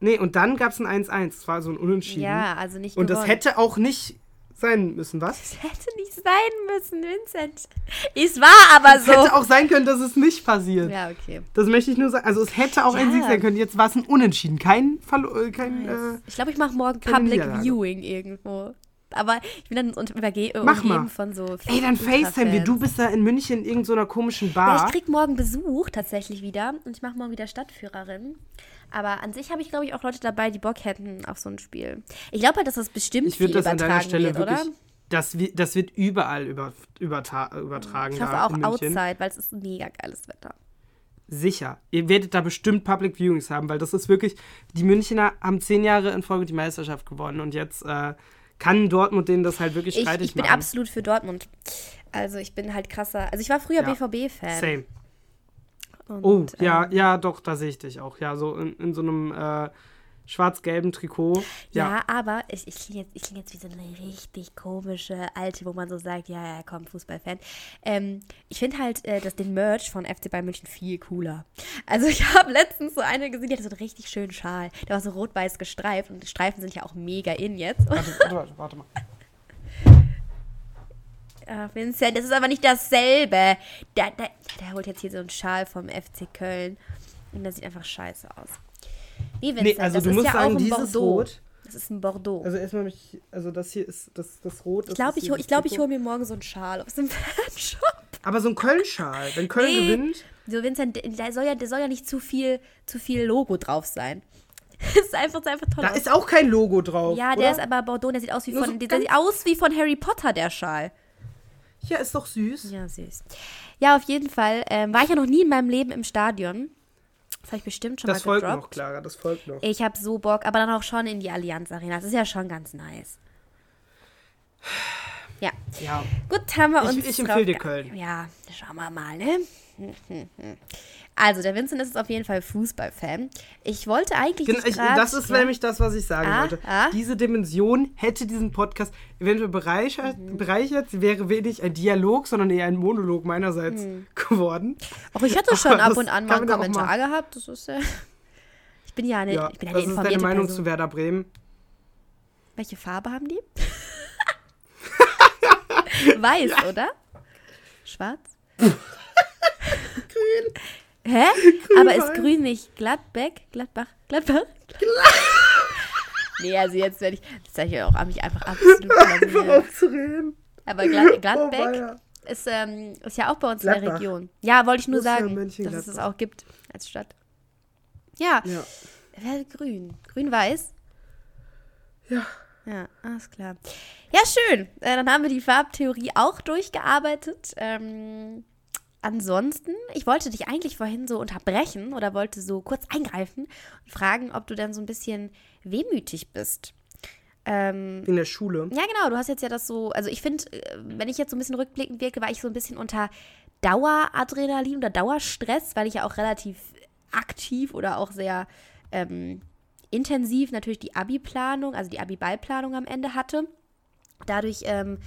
Nee, und dann gab es ein 1-1. Das war so ein Unentschieden. Ja, also nicht Und das gewonnen. hätte auch nicht sein müssen, was? Das hätte nicht sein müssen, Vincent. Es war aber Es so. hätte auch sein können, dass es nicht passiert. Ja, okay. Das möchte ich nur sagen. Also es hätte auch ein Ja. Sieg sein können. Jetzt war es ein Unentschieden. Kein Verlo äh, kein, äh, Ich glaube, ich mache morgen Public. Viewing irgendwo. Aber ich bin dann unter- überge äh, Mach umgeben mal. von so. Ey, dann FaceTime wir. Du bist da in München in irgendeiner komischen Ja, Bar. ich krieg morgen Besuch tatsächlich wieder und ich mache morgen wieder Stadtführerin. Aber an sich habe ich, glaube ich, auch Leute dabei, die Bock hätten auf so ein Spiel. Ich glaube halt, dass das bestimmt ich viel würde das an übertragen deiner Stelle wird, oder? Das, das wird überall über, überta übertragen. Ich hoffe auch outside, weil es ist mega geiles Wetter. Sicher. Ihr werdet da bestimmt Public Viewings haben, weil das ist wirklich. Die Münchner haben zehn Jahre in Folge die Meisterschaft gewonnen und jetzt äh, kann Dortmund denen das halt wirklich Ich, streitig ich bin machen. absolut für Dortmund. Also ich bin halt krasser. Also ich war früher Ja. BVB-Fan. Same. Und, Oh, ja, ähm, ja, doch, da sehe ich dich auch. Ja, so in, in so einem äh, schwarz-gelben Trikot. Ja, Ja. aber ich, ich klinge jetzt, ich kling jetzt wie so eine richtig komische Alte, wo man so sagt, ja, ja, komm, Fußballfan. Ähm, ich finde halt äh, das, den Merch von FC Bayern München viel cooler. Also ich habe letztens so eine gesehen, die hatte so einen richtig schönen Schal. Der war so rot-weiß gestreift und die Streifen sind ja auch mega in jetzt. Warte, warte, warte, warte mal. Ah, Vincent, das ist aber nicht dasselbe. Der, der, der holt jetzt hier so einen Schal vom FC Köln und der sieht einfach scheiße aus. Nee, Vincent, Nee, also das du ist musst ja sagen, auch ein dieses Bordeaux. Rot. Das ist ein Bordeaux. Also erstmal mich, also das hier ist das, das Rot. Ich glaube, ich, hol- ich, glaub, ich hole mir morgen so einen Schal aus dem Fanshop. Aber so ein Köln-Schal, wenn Köln Nee. gewinnt. So, Vincent, da soll ja, da soll ja nicht zu viel, zu viel Logo drauf sein. Das ist einfach, das ist einfach toll. Da aus. ist auch kein Logo drauf. ja, oder? der ist aber Bordeaux, der sieht aus wie Nur von, so der sieht aus wie von Harry Potter, der Schal. Ja, ist doch süß. Ja, süß. Ja, auf jeden Fall ähm, war ich ja noch nie in meinem Leben im Stadion. Das habe ich bestimmt schon Das mal folgt gedroppt. noch, Clara, das folgt noch. Ich habe so Bock, aber dann auch schon in die Allianz Arena. Das ist ja schon ganz nice. Ja, Ja. gut, haben wir Ich- uns. ich empfehle dir Köln. Ja, schauen wir mal, ne? Also, der Vincent ist auf jeden Fall Fußballfan. Ich wollte eigentlich. Gen- dich ich, das ist ja? nämlich das, was ich sagen Ah, wollte. ah. Diese Dimension hätte diesen Podcast eventuell bereichert, Mhm. bereichert. Sie wäre wenig ein Dialog, sondern eher ein Monolog meinerseits geworden. Auch ich hatte schon Aber ab und an mal einen Kommentar gehabt. Das ist ja. Ich bin ja eine, Ja, ich bin ja was eine ist deine Meinung Person. zu Werder Bremen? Welche Farbe haben die? Weiß, oder? Schwarz? Grün. Hä? Aber ist grün nicht Gladbeck? Gladbach? Gladbach? nee, also jetzt werde ich. Das zeige ich auch an mich einfach absolut blamieren. Aufzureden. Aber Glad Oh, Gladbeck weia. ist, ähm, ist ja auch bei uns in der Gladbach. Region. Ja, wollte ich nur sagen, dass es es auch gibt als Stadt. Ja, Ja. grün. Grün-weiß? Ja. Ja, alles klar. Ja, schön. Äh, dann haben wir die Farbtheorie auch durchgearbeitet. Ähm, ansonsten, ich wollte dich eigentlich vorhin so unterbrechen oder wollte so kurz eingreifen und fragen, ob du dann so ein bisschen wehmütig bist. Ähm, In der Schule. ja, genau, du hast jetzt ja das so, also ich finde, äh, wenn ich jetzt so ein bisschen rückblickend wirke, war ich so ein bisschen unter Daueradrenalin oder Dauerstress, weil ich ja auch relativ aktiv oder auch sehr ähm, intensiv natürlich die Abi-Planung, also die Abi-Ballplanung am Ende hatte. Dadurch ähm,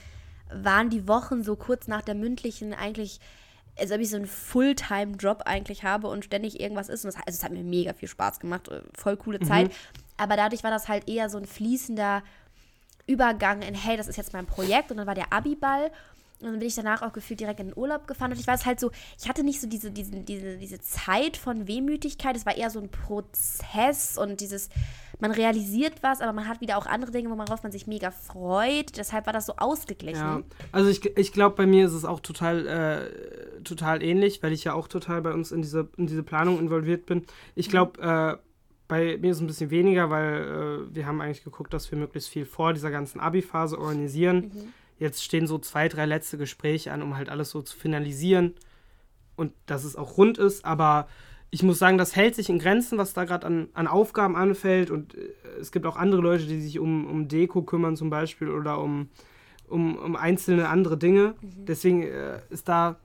waren die Wochen so kurz nach der mündlichen eigentlich, als ob ich so einen Fulltime-Job eigentlich habe und ständig irgendwas ist. Das, also es hat mir mega viel Spaß gemacht, äh, voll coole Zeit. Aber dadurch war das halt eher so ein fließender Übergang in, hey, das ist jetzt mein Projekt. Und dann war der Abi-Ball. Und dann bin ich danach auch gefühlt direkt in den Urlaub gefahren. Und ich weiß halt so, ich hatte nicht so diese, diese, diese, diese Zeit von Wehmütigkeit. Es war eher so ein Prozess und dieses, man realisiert was, aber man hat wieder auch andere Dinge, worauf man sich mega freut. Deshalb war das so ausgeglichen. Ja, also ich, ich glaube, bei mir ist es auch total, äh, total ähnlich, weil ich ja auch total bei uns in diese, in diese Planung involviert bin. Ich glaube, äh, bei mir ist es ein bisschen weniger, weil äh, wir haben eigentlich geguckt, dass wir möglichst viel vor dieser ganzen Abi-Phase organisieren. Jetzt stehen so zwei, drei letzte Gespräche an, um halt alles so zu finalisieren und dass es auch rund ist, aber ich muss sagen, das hält sich in Grenzen, was da gerade an, an Aufgaben anfällt und äh, es gibt auch andere Leute, die sich um, um Deko kümmern zum Beispiel oder um, um, um einzelne andere Dinge. Deswegen äh, ist da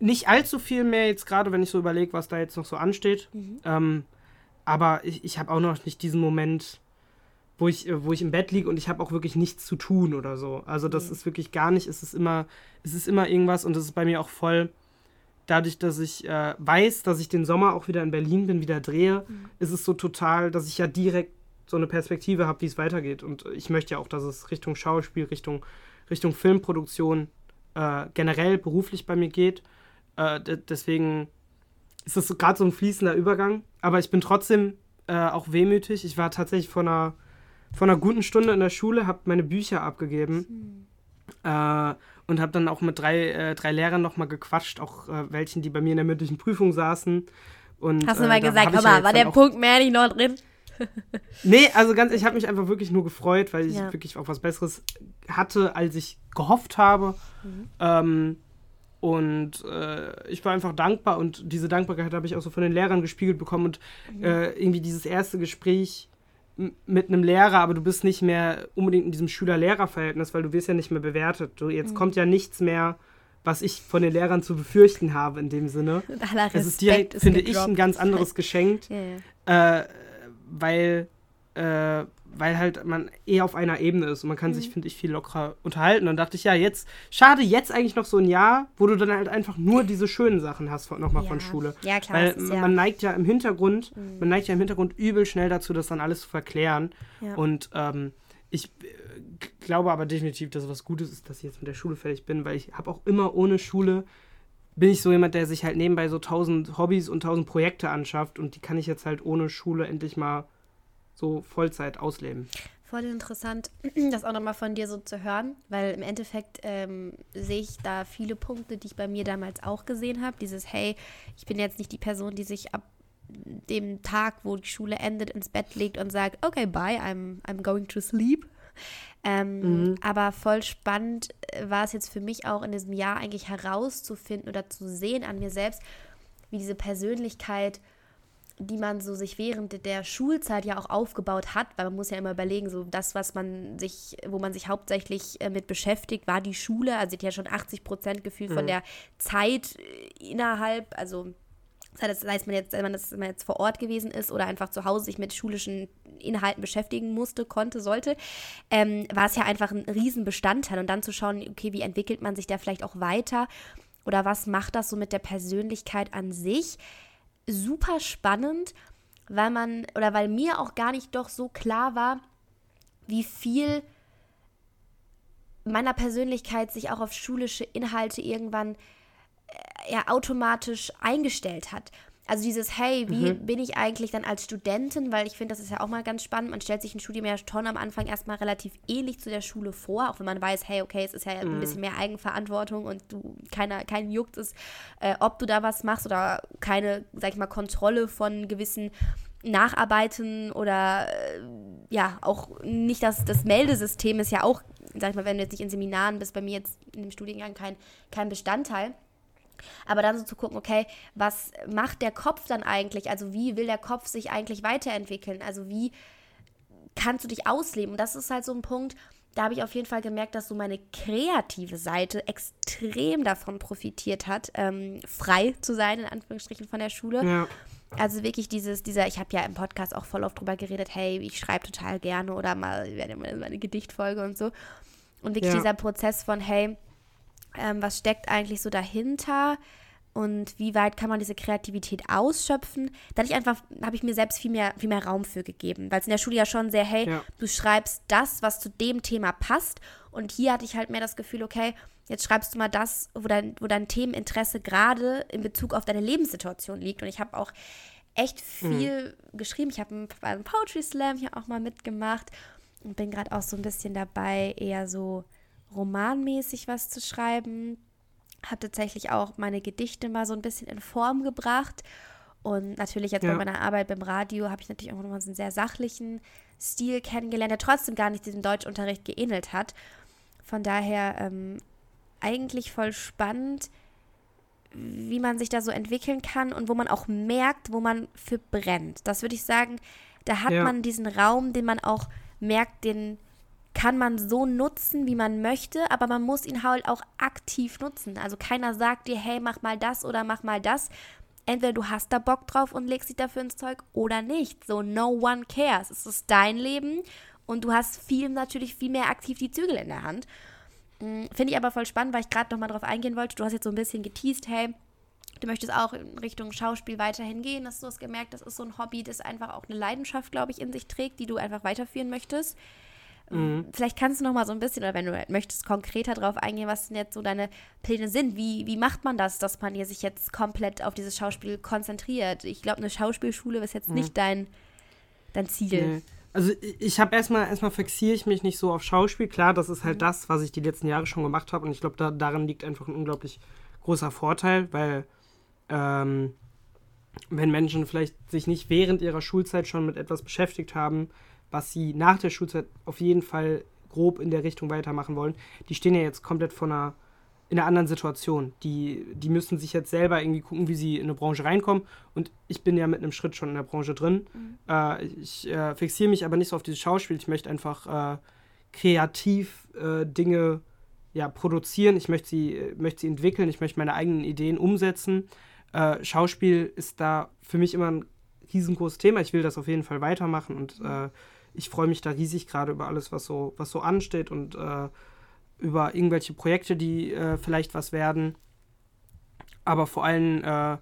nicht allzu viel mehr jetzt gerade, wenn ich so überlege, was da jetzt noch so ansteht. Ähm, aber ich, ich habe auch noch nicht diesen Moment, wo ich, äh, wo ich im Bett liege und ich habe auch wirklich nichts zu tun oder so. Also das ist wirklich gar nicht, es ist immer, es ist immer irgendwas und das ist bei mir auch voll dadurch, dass ich äh, weiß, dass ich den Sommer auch wieder in Berlin bin, wieder drehe, mhm. ist es so total, dass ich ja direkt so eine Perspektive habe, wie es weitergeht. Und ich möchte ja auch, dass es Richtung Schauspiel, Richtung, Richtung Filmproduktion äh, generell beruflich bei mir geht. Äh, deswegen ist das so, gerade so ein fließender Übergang. Aber ich bin trotzdem äh, auch wehmütig. Ich war tatsächlich vor einer, vor einer guten Stunde in der Schule, habe meine Bücher abgegeben. Mhm. und habe dann auch mit drei, äh, drei Lehrern nochmal gequatscht, auch äh, welchen, die bei mir in der mündlichen Prüfung saßen. Und, Hast du mal gesagt, hör mal, war der Punkt mehr nicht noch drin? nee, also ganz, ich habe mich einfach wirklich nur gefreut, weil ich ja. wirklich auch was Besseres hatte, als ich gehofft habe. Mhm. Ähm, und äh, ich war einfach dankbar und diese Dankbarkeit habe ich auch so von den Lehrern gespiegelt bekommen und mhm. äh, irgendwie dieses erste Gespräch mit einem Lehrer, aber du bist nicht mehr unbedingt in diesem Schüler-Lehrer-Verhältnis, weil du wirst ja nicht mehr bewertet. Du, jetzt mhm. kommt ja nichts mehr, was ich von den Lehrern zu befürchten habe in dem Sinne. Es ist dir, finde ich, ein ganz anderes Geschenk. ja, ja. Äh, weil, äh, weil halt man eher auf einer Ebene ist und man kann mhm. sich, finde ich, viel lockerer unterhalten. Und dann dachte ich, ja, jetzt, schade, jetzt eigentlich noch so ein Jahr, wo du dann halt einfach nur diese schönen Sachen hast nochmal ja. von Schule. Ja, klar. Weil ist, ja. man neigt ja im Hintergrund, mhm. man neigt ja im Hintergrund übel schnell dazu, das dann alles zu verklären. Ja. Und ähm, ich äh, glaube aber definitiv, dass was Gutes ist, dass ich jetzt mit der Schule fertig bin, weil ich habe auch immer ohne Schule bin ich so jemand, der sich halt nebenbei so tausend Hobbys und tausend Projekte anschafft und die kann ich jetzt halt ohne Schule endlich mal so Vollzeit ausleben. Voll interessant, das auch nochmal von dir so zu hören, weil im Endeffekt ähm, sehe ich da viele Punkte, die ich bei mir damals auch gesehen habe. Dieses, hey, ich bin jetzt nicht die Person, die sich ab dem Tag, wo die Schule endet, ins Bett legt und sagt, okay, bye, I'm, I'm going to sleep. Ähm, mhm. Aber voll spannend äh, war es jetzt für mich auch in diesem Jahr eigentlich herauszufinden oder zu sehen an mir selbst, wie diese Persönlichkeit, die man so sich während der Schulzeit ja auch aufgebaut hat, weil man muss ja immer überlegen, so das, was man sich, wo man sich hauptsächlich äh, mit beschäftigt, war die Schule. Also sie hat ja schon 80 Prozent Gefühl mhm. von der Zeit äh, innerhalb, also das heißt, man jetzt, wenn man, das, wenn man jetzt vor Ort gewesen ist oder einfach zu Hause sich mit schulischen Inhalten beschäftigen musste, konnte, sollte, ähm, war es ja einfach ein Riesenbestandteil. Und dann zu schauen, okay, wie entwickelt man sich da vielleicht auch weiter oder was macht das so mit der Persönlichkeit an sich? Super spannend, weil man oder weil mir auch gar nicht doch so klar war, wie viel meiner Persönlichkeit sich auch auf schulische Inhalte irgendwann er automatisch eingestellt hat. Also dieses, hey, wie mhm. bin ich eigentlich dann als Studentin? Weil ich finde, das ist ja auch mal ganz spannend. Man stellt sich ein Studium ja schon am Anfang erstmal relativ ähnlich zu der Schule vor, auch wenn man weiß, hey, okay, es ist ja mhm. ein bisschen mehr Eigenverantwortung und du keiner, kein juckt es, äh, ob du da was machst oder keine, sag ich mal, Kontrolle von gewissen Nacharbeiten oder äh, ja, auch nicht das, das Meldesystem ist ja auch, sag ich mal, wenn du jetzt nicht in Seminaren bist, bei mir jetzt in dem Studiengang kein, kein Bestandteil. Aber dann so zu gucken, okay, was macht der Kopf dann eigentlich? Also wie will der Kopf sich eigentlich weiterentwickeln? Also wie kannst du dich ausleben? Und das ist halt so ein Punkt, da habe ich auf jeden Fall gemerkt, dass so meine kreative Seite extrem davon profitiert hat, ähm, frei zu sein, in Anführungsstrichen, von der Schule. Ja. Also wirklich dieses, dieser, ich habe ja im Podcast auch voll oft drüber geredet, hey, ich schreibe total gerne oder mal, meine Gedichtfolge und so. Und wirklich ja. dieser Prozess von, hey, ähm, was steckt eigentlich so dahinter und wie weit kann man diese Kreativität ausschöpfen. Da ich einfach, habe ich mir selbst viel mehr, viel mehr Raum für gegeben, weil es in der Schule ja schon sehr, hey, ja. du schreibst das, was zu dem Thema passt und hier hatte ich halt mehr das Gefühl, okay, jetzt schreibst du mal das, wo dein, wo dein Themeninteresse gerade in Bezug auf deine Lebenssituation liegt und ich habe auch echt mhm. viel mhm. geschrieben. Ich habe einen, einen Poetry Slam hier auch mal mitgemacht und bin gerade auch so ein bisschen dabei, eher so romanmäßig was zu schreiben. Habe tatsächlich auch meine Gedichte mal so ein bisschen in Form gebracht. Und natürlich jetzt ja. bei meiner Arbeit beim Radio habe ich natürlich auch nochmal so einen sehr sachlichen Stil kennengelernt, der trotzdem gar nicht diesem Deutschunterricht geähnelt hat. Von daher ähm, eigentlich voll spannend, wie man sich da so entwickeln kann und wo man auch merkt, wo man für brennt. Das würde ich sagen, da hat ja. man diesen Raum, den man auch merkt, den kann man so nutzen, wie man möchte, aber man muss ihn halt auch aktiv nutzen. Also keiner sagt dir, hey, mach mal das oder mach mal das. Entweder du hast da Bock drauf und legst dich dafür ins Zeug oder nicht. So, no one cares. Es ist dein Leben und du hast viel, natürlich viel mehr aktiv die Zügel in der Hand. Hm, finde ich aber voll spannend, weil ich gerade nochmal drauf eingehen wollte. Du hast jetzt so ein bisschen geteased, hey, Du möchtest auch in Richtung Schauspiel weiterhin gehen, hast du hast gemerkt, das ist so ein Hobby, das einfach auch eine Leidenschaft, glaube ich, in sich trägt, die du einfach weiterführen möchtest. Mhm. Vielleicht kannst du noch mal so ein bisschen, oder wenn du möchtest, konkreter darauf eingehen, was denn jetzt so deine Pläne sind. Wie, wie macht man das, dass man hier sich jetzt komplett auf dieses Schauspiel konzentriert? Ich glaube, eine Schauspielschule ist jetzt mhm. nicht dein, dein Ziel. Nee. Also ich habe erstmal, erstmal fixiere ich mich nicht so auf Schauspiel. Klar, das ist halt mhm. das, was ich die letzten Jahre schon gemacht habe. Und ich glaube, da, darin liegt einfach ein unglaublich großer Vorteil, weil ähm, wenn Menschen vielleicht sich nicht während ihrer Schulzeit schon mit etwas beschäftigt haben, was sie nach der Schulzeit auf jeden Fall grob in der Richtung weitermachen wollen, die stehen ja jetzt komplett vor einer, in einer anderen Situation. Die, die müssen sich jetzt selber irgendwie gucken, wie sie in eine Branche reinkommen. Und ich bin ja mit einem Schritt schon in der Branche drin. Mhm. Äh, ich äh, fixiere mich aber nicht so auf dieses Schauspiel. Ich möchte einfach äh, kreativ äh, Dinge ja, produzieren. Ich möchte sie, möchte sie entwickeln. Ich möchte meine eigenen Ideen umsetzen. Äh, Schauspiel ist da für mich immer ein riesengroßes Thema. Ich will das auf jeden Fall weitermachen und äh, ich freue mich da riesig gerade über alles, was so, was so ansteht und äh, über irgendwelche Projekte, die äh, vielleicht was werden. Aber vor allem, äh,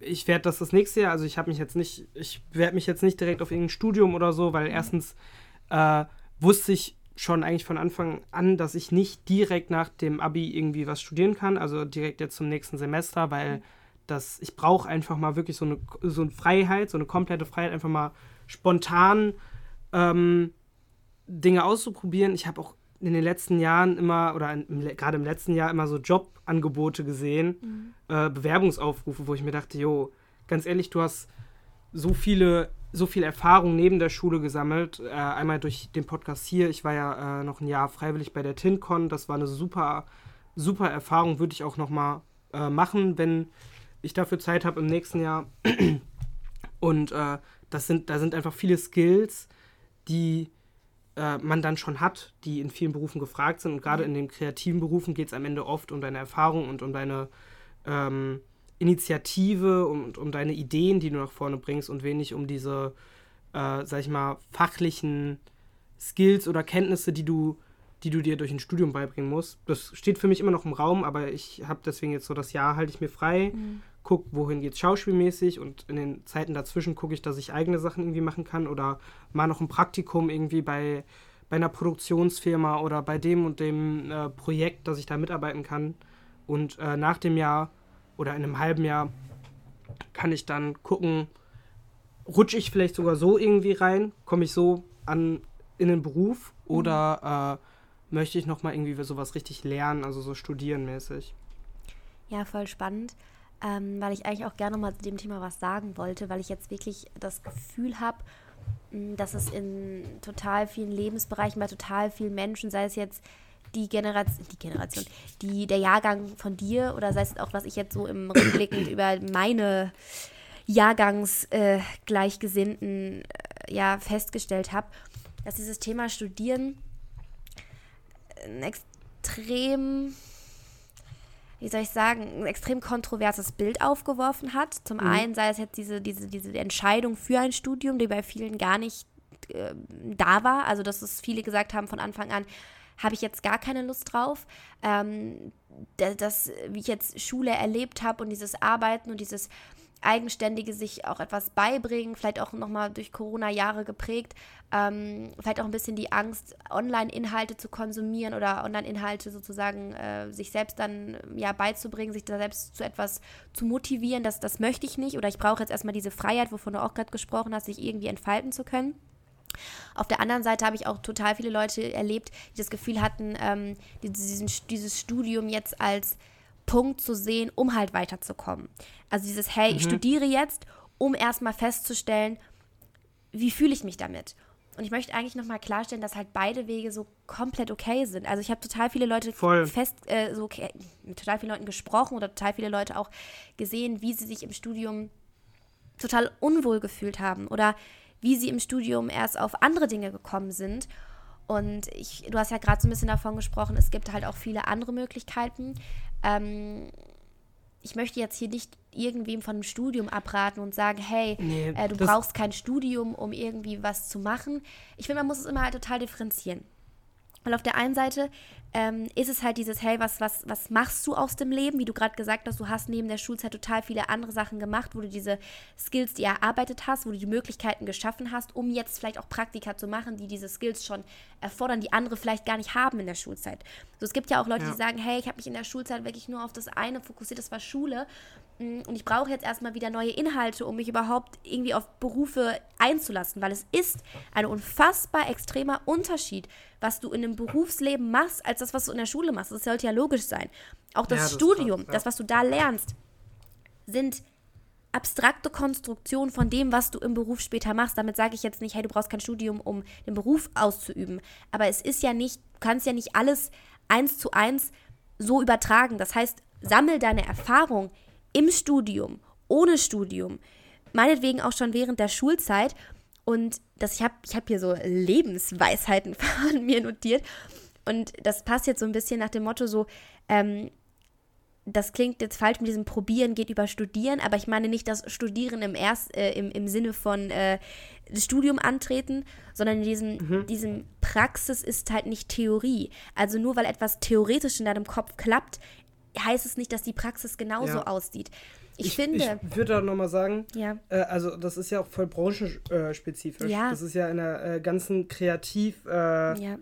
ich werde das das nächste Jahr, also ich habe mich jetzt nicht, ich werde mich jetzt nicht direkt auf irgendein Studium oder so, weil erstens äh, wusste ich schon eigentlich von Anfang an, dass ich nicht direkt nach dem Abi irgendwie was studieren kann, also direkt jetzt zum nächsten Semester, weil das, ich brauche einfach mal wirklich so eine, so eine Freiheit, so eine komplette Freiheit, einfach mal spontan ähm, Dinge auszuprobieren. Ich habe auch in den letzten Jahren immer, oder gerade im letzten Jahr immer so Jobangebote gesehen, mhm. äh, Bewerbungsaufrufe, wo ich mir dachte, jo, ganz ehrlich, du hast so viele, so viel Erfahrung neben der Schule gesammelt. Äh, einmal durch den Podcast hier. Ich war ja äh, noch ein Jahr freiwillig bei der TinCon. Das war eine super, super Erfahrung. Würde ich auch noch mal äh, machen, wenn ich dafür Zeit habe im nächsten Jahr. Und äh, das sind, da sind einfach viele Skills, die äh, man dann schon hat, die in vielen Berufen gefragt sind. Und gerade in den kreativen Berufen geht es am Ende oft um deine Erfahrung und um deine ähm, Initiative und um deine Ideen, die du nach vorne bringst und wenig um diese, äh, sag ich mal, fachlichen Skills oder Kenntnisse, die du, die du dir durch ein Studium beibringen musst. Das steht für mich immer noch im Raum, aber ich habe deswegen jetzt so das Jahr halte ich mir frei, mhm. Guck, wohin geht's schauspielmäßig und in den Zeiten dazwischen gucke ich, dass ich eigene Sachen irgendwie machen kann oder mal noch ein Praktikum irgendwie bei, bei einer Produktionsfirma oder bei dem und dem äh, Projekt, dass ich da mitarbeiten kann. Und äh, nach dem Jahr oder in einem halben Jahr kann ich dann gucken, rutsche ich vielleicht sogar so irgendwie rein, komme ich so an in den Beruf oder äh, möchte ich nochmal irgendwie sowas richtig lernen, also so studierenmäßig. Ja, voll spannend, ähm, weil ich eigentlich auch gerne mal zu dem Thema was sagen wollte, weil ich jetzt wirklich das Gefühl habe, hm, dass es in total vielen Lebensbereichen bei total vielen Menschen, sei es jetzt die Generation, die Generation, die, der Jahrgang von dir oder sei es auch, was ich jetzt so im Rückblickend über meine Jahrgangsgleichgesinnten äh, äh, ja festgestellt habe, dass dieses Thema Studieren ein extrem, wie soll ich sagen, ein extrem kontroverses Bild aufgeworfen hat. Zum mhm. einen sei es jetzt diese, diese, diese Entscheidung für ein Studium, die bei vielen gar nicht äh, da war. Also, dass es viele gesagt haben von Anfang an, habe ich jetzt gar keine Lust drauf. Ähm, das, wie ich jetzt Schule erlebt habe und dieses Arbeiten und dieses eigenständige sich auch etwas beibringen, vielleicht auch nochmal durch Corona-Jahre geprägt, ähm, vielleicht auch ein bisschen die Angst, Online-Inhalte zu konsumieren oder Online-Inhalte sozusagen äh, sich selbst dann ja beizubringen, sich da selbst zu etwas zu motivieren, das, das möchte ich nicht oder ich brauche jetzt erstmal diese Freiheit, wovon du auch gerade gesprochen hast, sich irgendwie entfalten zu können. Auf der anderen Seite habe ich auch total viele Leute erlebt, die das Gefühl hatten, ähm, diesen, dieses Studium jetzt als Punkt zu sehen, um halt weiterzukommen. Also dieses, hey, mhm. ich studiere jetzt, um erstmal festzustellen, wie fühle ich mich damit. Und ich möchte eigentlich nochmal klarstellen, dass halt beide Wege so komplett okay sind. Also ich habe total viele Leute Voll. fest, äh, so okay, mit total vielen Leuten gesprochen oder total viele Leute auch gesehen, wie sie sich im Studium total unwohl gefühlt haben oder wie sie im Studium erst auf andere Dinge gekommen sind. Und ich, du hast ja gerade so ein bisschen davon gesprochen, es gibt halt auch viele andere Möglichkeiten. Ähm, ich möchte jetzt hier nicht irgendwem von einem Studium abraten und sagen, hey, nee, äh, du brauchst kein Studium, um irgendwie was zu machen. Ich finde, man muss es immer halt total differenzieren. Weil auf der einen Seite ähm, ist es halt dieses, hey, was, was, was machst du aus dem Leben? Wie du gerade gesagt hast, du hast neben der Schulzeit total viele andere Sachen gemacht, wo du diese Skills, die erarbeitet hast, wo du die Möglichkeiten geschaffen hast, um jetzt vielleicht auch Praktika zu machen, die diese Skills schon erfordern, die andere vielleicht gar nicht haben in der Schulzeit. So, es gibt ja auch Leute, ja. die sagen, hey, ich habe mich in der Schulzeit wirklich nur auf das eine fokussiert, das war Schule. Mm, und ich brauche jetzt erstmal wieder neue Inhalte, um mich überhaupt irgendwie auf Berufe einzulassen, weil es ist ein unfassbar extremer Unterschied, was du in einem Berufsleben machst, als das, was du in der Schule machst. Das sollte ja logisch sein. Auch das, ja, das Studium, ja. das, was du da lernst, sind abstrakte Konstruktionen von dem, was du im Beruf später machst. Damit sage ich jetzt nicht, hey, du brauchst kein Studium, um den Beruf auszuüben. Aber es ist ja nicht, du kannst ja nicht alles eins zu eins so übertragen. Das heißt, sammel deine Erfahrung im Studium, ohne Studium, meinetwegen auch schon während der Schulzeit. Und das, ich habe ich hab hier so Lebensweisheiten von mir notiert. Und das passt jetzt so ein bisschen nach dem Motto so, ähm, das klingt jetzt falsch mit diesem Probieren geht über Studieren, aber ich meine nicht das Studieren im, Erst, äh, im, im Sinne von äh, Studium antreten, sondern in diesem, mhm. diesem Praxis ist halt nicht Theorie. Also nur weil etwas theoretisch in deinem Kopf klappt, heißt es nicht, dass die Praxis genauso ja. aussieht. Ich, ich, finde. Ich würde da nochmal sagen, ja. Äh, also das ist ja auch voll branchenspezifisch. Ja. Das ist ja in der äh, ganzen Kreativ, äh, ja.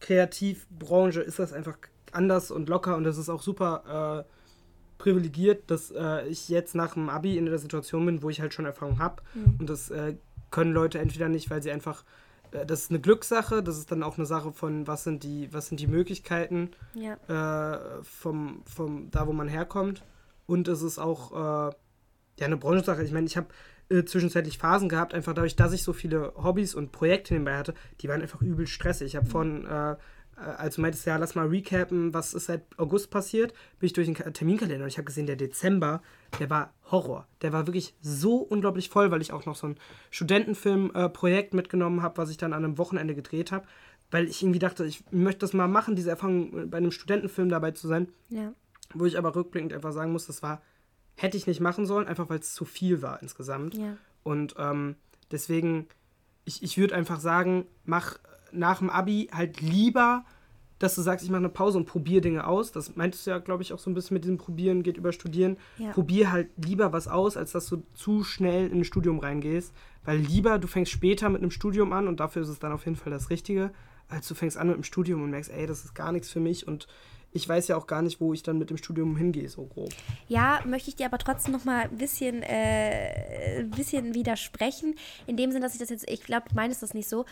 Kreativbranche ist das einfach anders und locker und das ist auch super äh, privilegiert, dass äh, ich jetzt nach dem Abi in der Situation bin, wo ich halt schon Erfahrung habe. Mhm. Und das äh, können Leute entweder nicht, weil sie einfach das ist eine Glückssache, das ist dann auch eine Sache von, was sind die, was sind die Möglichkeiten ja. äh, vom, vom, da wo man herkommt. Und es ist auch äh, ja, eine Branchensache. Ich meine, ich habe äh, zwischenzeitlich Phasen gehabt, einfach dadurch, dass ich so viele Hobbys und Projekte nebenbei hatte, die waren einfach übel stressig. Ich habe mhm. von äh, äh, als du meintest, ja, lass mal recappen, was ist seit August passiert, bin ich durch den Terminkalender und ich habe gesehen, der Dezember, der war Horror. Der war wirklich so unglaublich voll, weil ich auch noch so ein Studentenfilm-Projekt äh, mitgenommen habe, was ich dann an einem Wochenende gedreht habe, weil ich irgendwie dachte, ich möchte das mal machen, diese Erfahrung äh, bei einem Studentenfilm dabei zu sein. Ja. Wo ich aber rückblickend einfach sagen muss, das war, hätte ich nicht machen sollen, einfach weil es zu viel war insgesamt. Ja. Und ähm, deswegen, ich, ich würde einfach sagen, mach nach dem Abi halt lieber, dass du sagst, ich mache eine Pause und probiere Dinge aus. Das meintest du ja, glaube ich, auch so ein bisschen mit diesem Probieren geht über Studieren. Ja. Probier halt lieber was aus, als dass du zu schnell in ein Studium reingehst. Weil lieber du fängst später mit einem Studium an und dafür ist es dann auf jeden Fall das Richtige, als du fängst an mit einem Studium und merkst, ey, das ist gar nichts für mich und ich weiß ja auch gar nicht, wo ich dann mit dem Studium hingehe, so grob. Ja, möchte ich dir aber trotzdem noch mal ein bisschen, äh, bisschen widersprechen. In dem Sinn, dass ich das jetzt, ich glaube, du meinst das nicht so,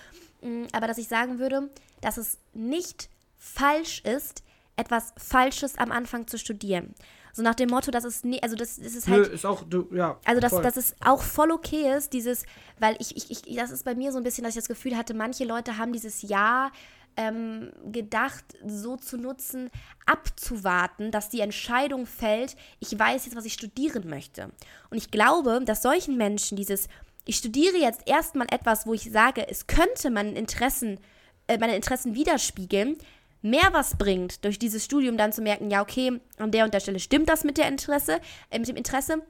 mm, aber dass ich sagen würde, dass es nicht falsch ist, etwas Falsches am Anfang zu studieren. So nach dem Motto, dass es nie, also das, das ist halt. Nö, ist auch, du, ja. Also dass, dass es auch voll okay ist, dieses, weil ich, ich, ich, das ist bei mir so ein bisschen, dass ich das Gefühl hatte, manche Leute haben dieses Jahr ähm, gedacht, so zu nutzen, abzuwarten, dass die Entscheidung fällt, ich weiß jetzt, was ich studieren möchte. Und ich glaube, dass solchen Menschen dieses, ich studiere jetzt erstmal etwas, wo ich sage, es könnte meinen Interessen, äh, meine Interessen widerspiegeln, mehr was bringt, durch dieses Studium dann zu merken, ja, okay, an der und der Stelle stimmt das mit der Interesse, äh, mit dem Interesse,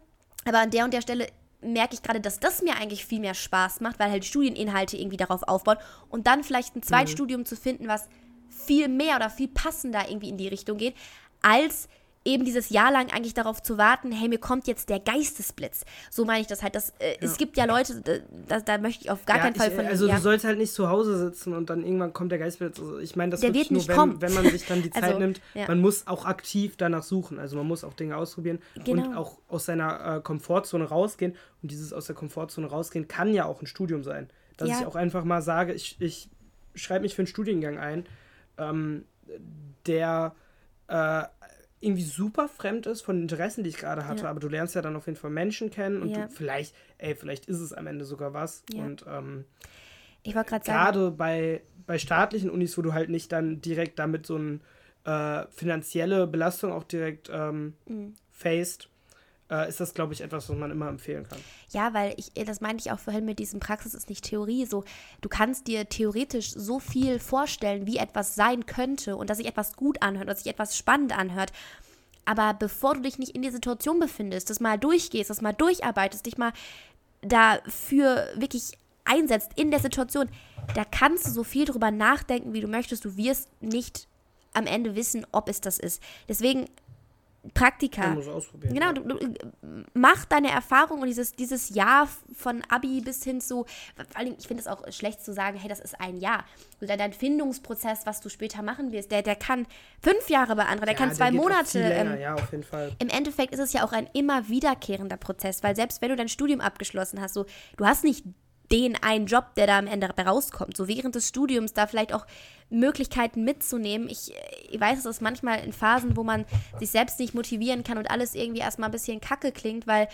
aber an der und der Stelle merke ich gerade, dass das mir eigentlich viel mehr Spaß macht, weil halt Studieninhalte irgendwie darauf aufbauen und dann vielleicht ein Zweitstudium mhm. zu finden, was viel mehr oder viel passender irgendwie in die Richtung geht, als eben dieses Jahr lang eigentlich darauf zu warten, hey, mir kommt jetzt der Geistesblitz. So meine ich das halt. Das, äh, ja. Es gibt ja Leute, da, da, möchte ich auf gar ja, keinen Fall ich, von. Also ja. du sollst halt nicht zu Hause sitzen und dann irgendwann kommt der Geistesblitz. Also ich meine, das der wird nur, wenn, wenn, man sich dann die Zeit also, nimmt. Man muss auch aktiv danach suchen. Also man muss auch Dinge ausprobieren genau. und auch aus seiner äh, Komfortzone rausgehen. Und dieses aus der Komfortzone rausgehen kann ja auch ein Studium sein. Dass ich auch einfach mal sage, ich, ich schreibe mich für einen Studiengang ein, ähm, der äh, irgendwie super fremd ist von den Interessen, die ich gerade hatte, ja. aber du lernst ja dann auf jeden Fall Menschen kennen und ja. du vielleicht, ey, vielleicht ist es am Ende sogar was. Ja. Und ähm, ich wollte gerade sagen. Gerade bei, bei staatlichen Unis, wo du halt nicht dann direkt damit so eine äh, finanzielle Belastung auch direkt ähm, mhm. faced, äh, ist das, glaube ich, etwas, was man immer empfehlen kann. Ja, weil ich, das meinte ich auch vorhin mit diesem Praxis ist nicht Theorie. So, du kannst dir theoretisch so viel vorstellen, wie etwas sein könnte und dass sich etwas gut anhört, dass sich etwas spannend anhört. Aber bevor du dich nicht in die Situation befindest, das mal durchgehst, das mal durcharbeitest, dich mal dafür wirklich einsetzt in der Situation, da kannst du so viel drüber nachdenken, wie du möchtest. Du wirst nicht am Ende wissen, ob es das ist. Deswegen Praktika. Man muss ausprobieren. Genau, du, du, mach deine Erfahrung und dieses, dieses Jahr von Abi bis hin zu, vor allem, ich finde es auch schlecht zu sagen, hey, das ist ein Jahr. Oder dein Findungsprozess, was du später machen wirst, der, der kann fünf Jahre beantragen, der Ja, kann der zwei Monate. ähm, ja, auf jeden Fall. im Endeffekt ist es ja auch ein immer wiederkehrender Prozess, weil selbst wenn du dein Studium abgeschlossen hast, so, du hast nicht den einen Job, der da am Ende rauskommt. So während des Studiums da vielleicht auch Möglichkeiten mitzunehmen. Ich, ich weiß, es ist manchmal in Phasen, wo man sich selbst nicht motivieren kann und alles irgendwie erstmal ein bisschen kacke klingt, weil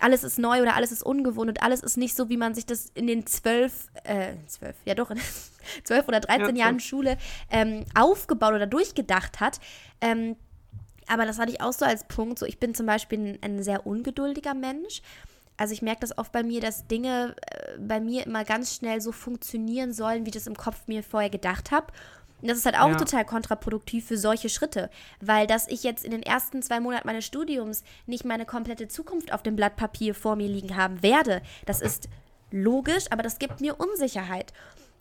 alles ist neu oder alles ist ungewohnt und alles ist nicht so, wie man sich das in den zwölf, äh, zwölf, ja doch, in zwölf oder 13 Ja, Jahren. Schule ähm, aufgebaut oder durchgedacht hat. Ähm, aber das hatte ich auch so als Punkt. So, ich bin zum Beispiel ein, ein sehr ungeduldiger Mensch. Also ich merke das oft bei mir, dass Dinge äh, bei mir immer ganz schnell so funktionieren sollen, wie ich das im Kopf mir vorher gedacht habe. Und das ist halt auch Ja. total kontraproduktiv für solche Schritte, weil dass ich jetzt in den ersten zwei Monaten meines Studiums nicht meine komplette Zukunft auf dem Blatt Papier vor mir liegen haben werde, das ist logisch, aber das gibt mir Unsicherheit.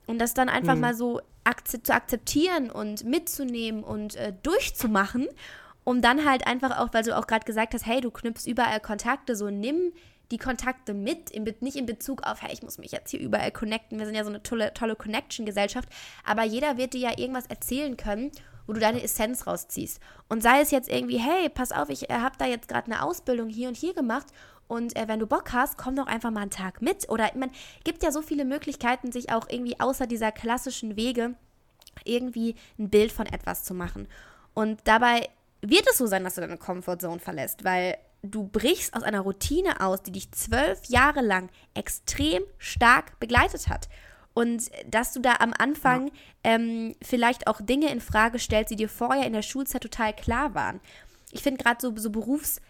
Und das dann einfach mal so akze zu akzeptieren und mitzunehmen und äh, durchzumachen, um dann halt einfach auch, weil du auch gerade gesagt hast, hey, du knüpfst überall Kontakte, so nimm die Kontakte mit, in, nicht in Bezug auf, hey, ich muss mich jetzt hier überall connecten, wir sind ja so eine tolle, tolle Connection-Gesellschaft, aber jeder wird dir ja irgendwas erzählen können, wo du deine Essenz rausziehst. Und sei es jetzt irgendwie, hey, pass auf, ich äh, habe da jetzt gerade eine Ausbildung hier und hier gemacht und äh, wenn du Bock hast, komm doch einfach mal einen Tag mit. Oder man gibt ja so viele Möglichkeiten, sich auch irgendwie außer dieser klassischen Wege irgendwie ein Bild von etwas zu machen. Und dabei wird es so sein, dass du deine Comfortzone verlässt, weil du brichst aus einer Routine aus, die dich zwölf Jahre lang extrem stark begleitet hat. Und dass du da am Anfang ähm, vielleicht auch Dinge in Frage stellst, die dir vorher in der Schulzeit total klar waren. Ich finde gerade so, so Berufs-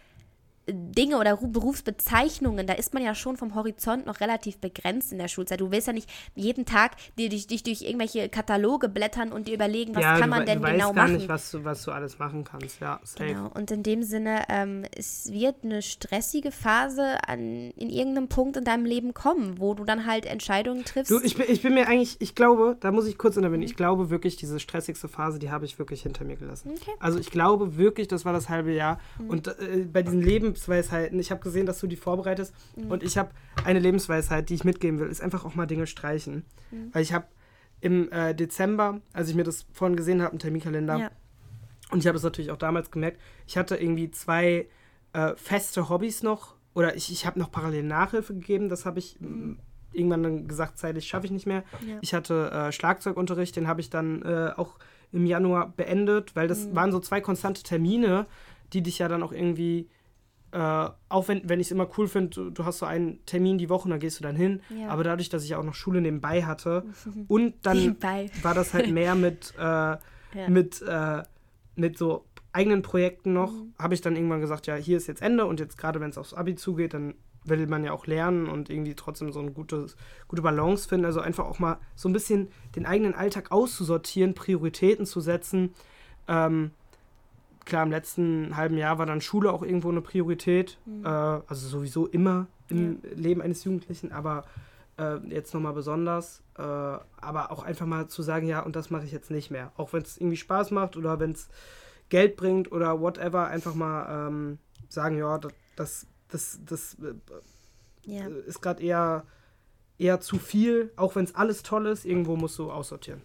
Dinge oder Ru- Berufsbezeichnungen, da ist man ja schon vom Horizont noch relativ begrenzt in der Schulzeit. Du willst ja nicht jeden Tag dir dich, dich durch irgendwelche Kataloge blättern und dir überlegen, was ja, kann du, man wei- denn du genau weißt gar machen. nicht, was du, was du alles machen kannst. Ja, safe. Genau, und in dem Sinne, ähm, es wird eine stressige Phase an, in irgendeinem Punkt in deinem Leben kommen, wo du dann halt Entscheidungen triffst. Du, ich bin, ich bin mir eigentlich, ich glaube, da muss ich kurz Mhm. intervenieren, ich glaube wirklich, diese stressigste Phase, die habe ich wirklich hinter mir gelassen. Okay. Mhm. Also ich glaube wirklich, das war das halbe Jahr. Und äh, bei diesen Lebensweisheiten, ich habe gesehen, dass du die vorbereitest Mhm. und ich habe eine Lebensweisheit, die ich mitgeben will, ist einfach auch mal Dinge streichen. Mhm. Weil ich habe im äh, Dezember, als ich mir das vorhin gesehen habe, einen Terminkalender, ja. und ich habe es natürlich auch damals gemerkt, ich hatte irgendwie zwei äh, feste Hobbys noch. Oder ich, ich habe noch parallel Nachhilfe gegeben. Das habe ich mm, irgendwann dann gesagt, zeitlich schaffe ich nicht mehr. Ja. Ich hatte äh, Schlagzeugunterricht, den habe ich dann äh, auch im Januar beendet, weil das waren so zwei konstante Termine, die dich ja dann auch irgendwie, äh, auch wenn, wenn ich es immer cool finde, du, du hast so einen Termin die Woche dann gehst du dann hin. Ja. Aber dadurch, dass ich auch noch Schule nebenbei hatte und dann Nebenbei. war das halt mehr mit, äh, mit, äh, mit so eigenen Projekten noch, Mhm. habe ich dann irgendwann gesagt, ja, hier ist jetzt Ende und jetzt gerade wenn es aufs Abi zugeht, dann will man ja auch lernen und irgendwie trotzdem so eine gutes, gute Balance finden. Also einfach auch mal so ein bisschen den eigenen Alltag auszusortieren, Prioritäten zu setzen. Ähm, klar, im letzten halben Jahr war dann Schule auch irgendwo eine Priorität. Äh, also sowieso immer im Leben eines Jugendlichen, aber äh, jetzt nochmal besonders. Äh, aber auch einfach mal zu sagen, ja, und das mache ich jetzt nicht mehr. Auch wenn es irgendwie Spaß macht oder wenn es Geld bringt oder whatever, einfach mal ähm, sagen, ja, das, das, das, das äh, ja. ist gerade eher, eher zu viel, auch wenn es alles toll ist, irgendwo musst du aussortieren.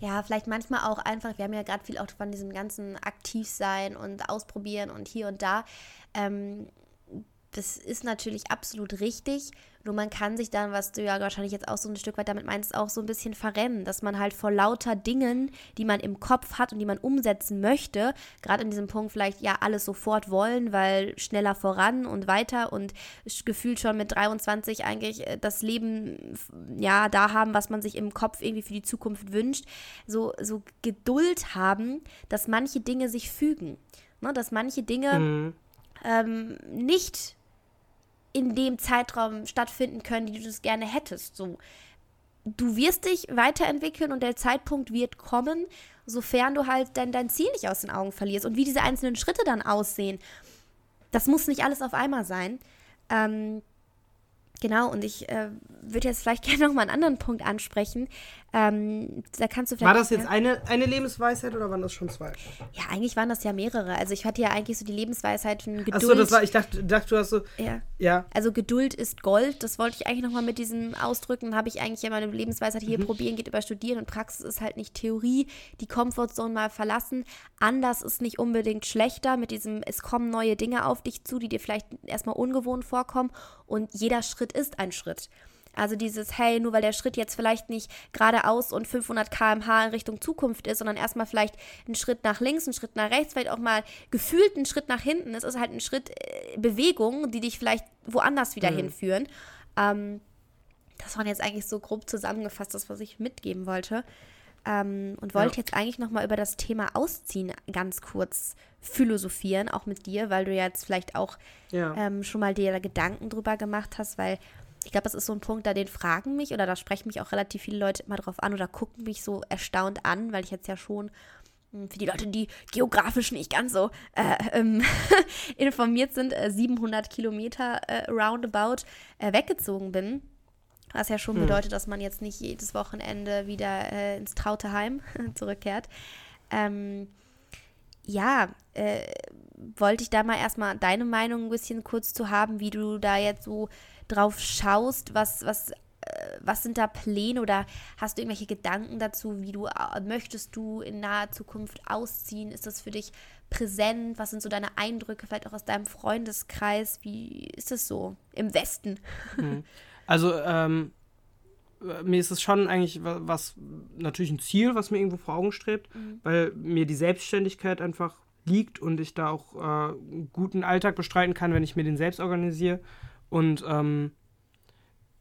Ja, vielleicht manchmal auch einfach, wir haben ja gerade viel auch von diesem ganzen Aktivsein und Ausprobieren und hier und da. Ähm, das ist natürlich absolut richtig. Nur man kann sich dann, was du ja wahrscheinlich jetzt auch so ein Stück weit damit meinst, auch so ein bisschen verrennen, dass man halt vor lauter Dingen, die man im Kopf hat und die man umsetzen möchte, gerade in diesem Punkt vielleicht ja alles sofort wollen, weil schneller voran und weiter und gefühlt schon mit 23 eigentlich äh, das Leben ja da haben, was man sich im Kopf irgendwie für die Zukunft wünscht, so, so Geduld haben, dass manche Dinge sich fügen. Ne, dass manche Dinge Mhm. ähm, nicht in dem Zeitraum stattfinden können, die du das gerne hättest. So, du wirst dich weiterentwickeln und der Zeitpunkt wird kommen, sofern du halt dein, dein Ziel nicht aus den Augen verlierst. Und wie diese einzelnen Schritte dann aussehen, das muss nicht alles auf einmal sein. Ähm, Genau, und ich äh, würde jetzt vielleicht gerne noch mal einen anderen Punkt ansprechen. Ähm, da kannst du vielleicht. War das jetzt eine, eine Lebensweisheit oder waren das schon zwei? Ja, eigentlich waren das ja mehrere. Also ich hatte ja eigentlich so die Lebensweisheiten Geduld. Achso, das war, ich dachte, dachte, du hast so. Ja. ja. Also Geduld ist Gold. Das wollte ich eigentlich noch mal mit diesem ausdrücken. Habe ich eigentlich ja meine Lebensweisheit hier mhm. probieren, geht über Studieren und Praxis ist halt nicht Theorie. Die Comfortzone mal verlassen. Anders ist nicht unbedingt schlechter. Mit diesem, es kommen neue Dinge auf dich zu, die dir vielleicht erstmal ungewohnt vorkommen. Und jeder Schritt ist ein Schritt. Also dieses, hey, nur weil der Schritt jetzt vielleicht nicht geradeaus und 500 km/h in Richtung Zukunft ist, sondern erstmal vielleicht ein Schritt nach links, ein Schritt nach rechts, vielleicht auch mal gefühlt ein Schritt nach hinten. Es ist halt ein Schritt äh, Bewegung, die dich vielleicht woanders wieder mhm. hinführen. Ähm, das waren jetzt eigentlich so grob zusammengefasst, das, was ich mitgeben wollte. Ähm, und wollte ja. jetzt eigentlich nochmal über das Thema Ausziehen ganz kurz philosophieren, auch mit dir, weil du jetzt vielleicht auch ja. ähm, schon mal dir Gedanken drüber gemacht hast, weil ich glaube, das ist so ein Punkt, da den fragen mich oder da sprechen mich auch relativ viele Leute immer drauf an oder gucken mich so erstaunt an, weil ich jetzt ja schon hm, für die Leute, die geografisch nicht ganz so äh, ähm, informiert sind, äh, 700 Kilometer äh, roundabout äh, weggezogen bin. Was ja schon hm. bedeutet, dass man jetzt nicht jedes Wochenende wieder äh, ins traute Heim zurückkehrt. Ähm, ja, äh, wollte ich da mal erstmal deine Meinung ein bisschen kurz zu haben, wie du da jetzt so drauf schaust, was, was, äh, was sind da Pläne oder hast du irgendwelche Gedanken dazu, wie du äh, möchtest du in naher Zukunft ausziehen? Ist das für dich präsent? Was sind so deine Eindrücke, vielleicht auch aus deinem Freundeskreis? Wie ist es so im Westen? Hm. Also, ähm, mir ist es schon eigentlich was, natürlich ein Ziel, was mir irgendwo vor Augen strebt, mhm. weil mir die Selbstständigkeit einfach liegt und ich da auch äh, einen guten Alltag bestreiten kann, wenn ich mir den selbst organisiere. Und ähm,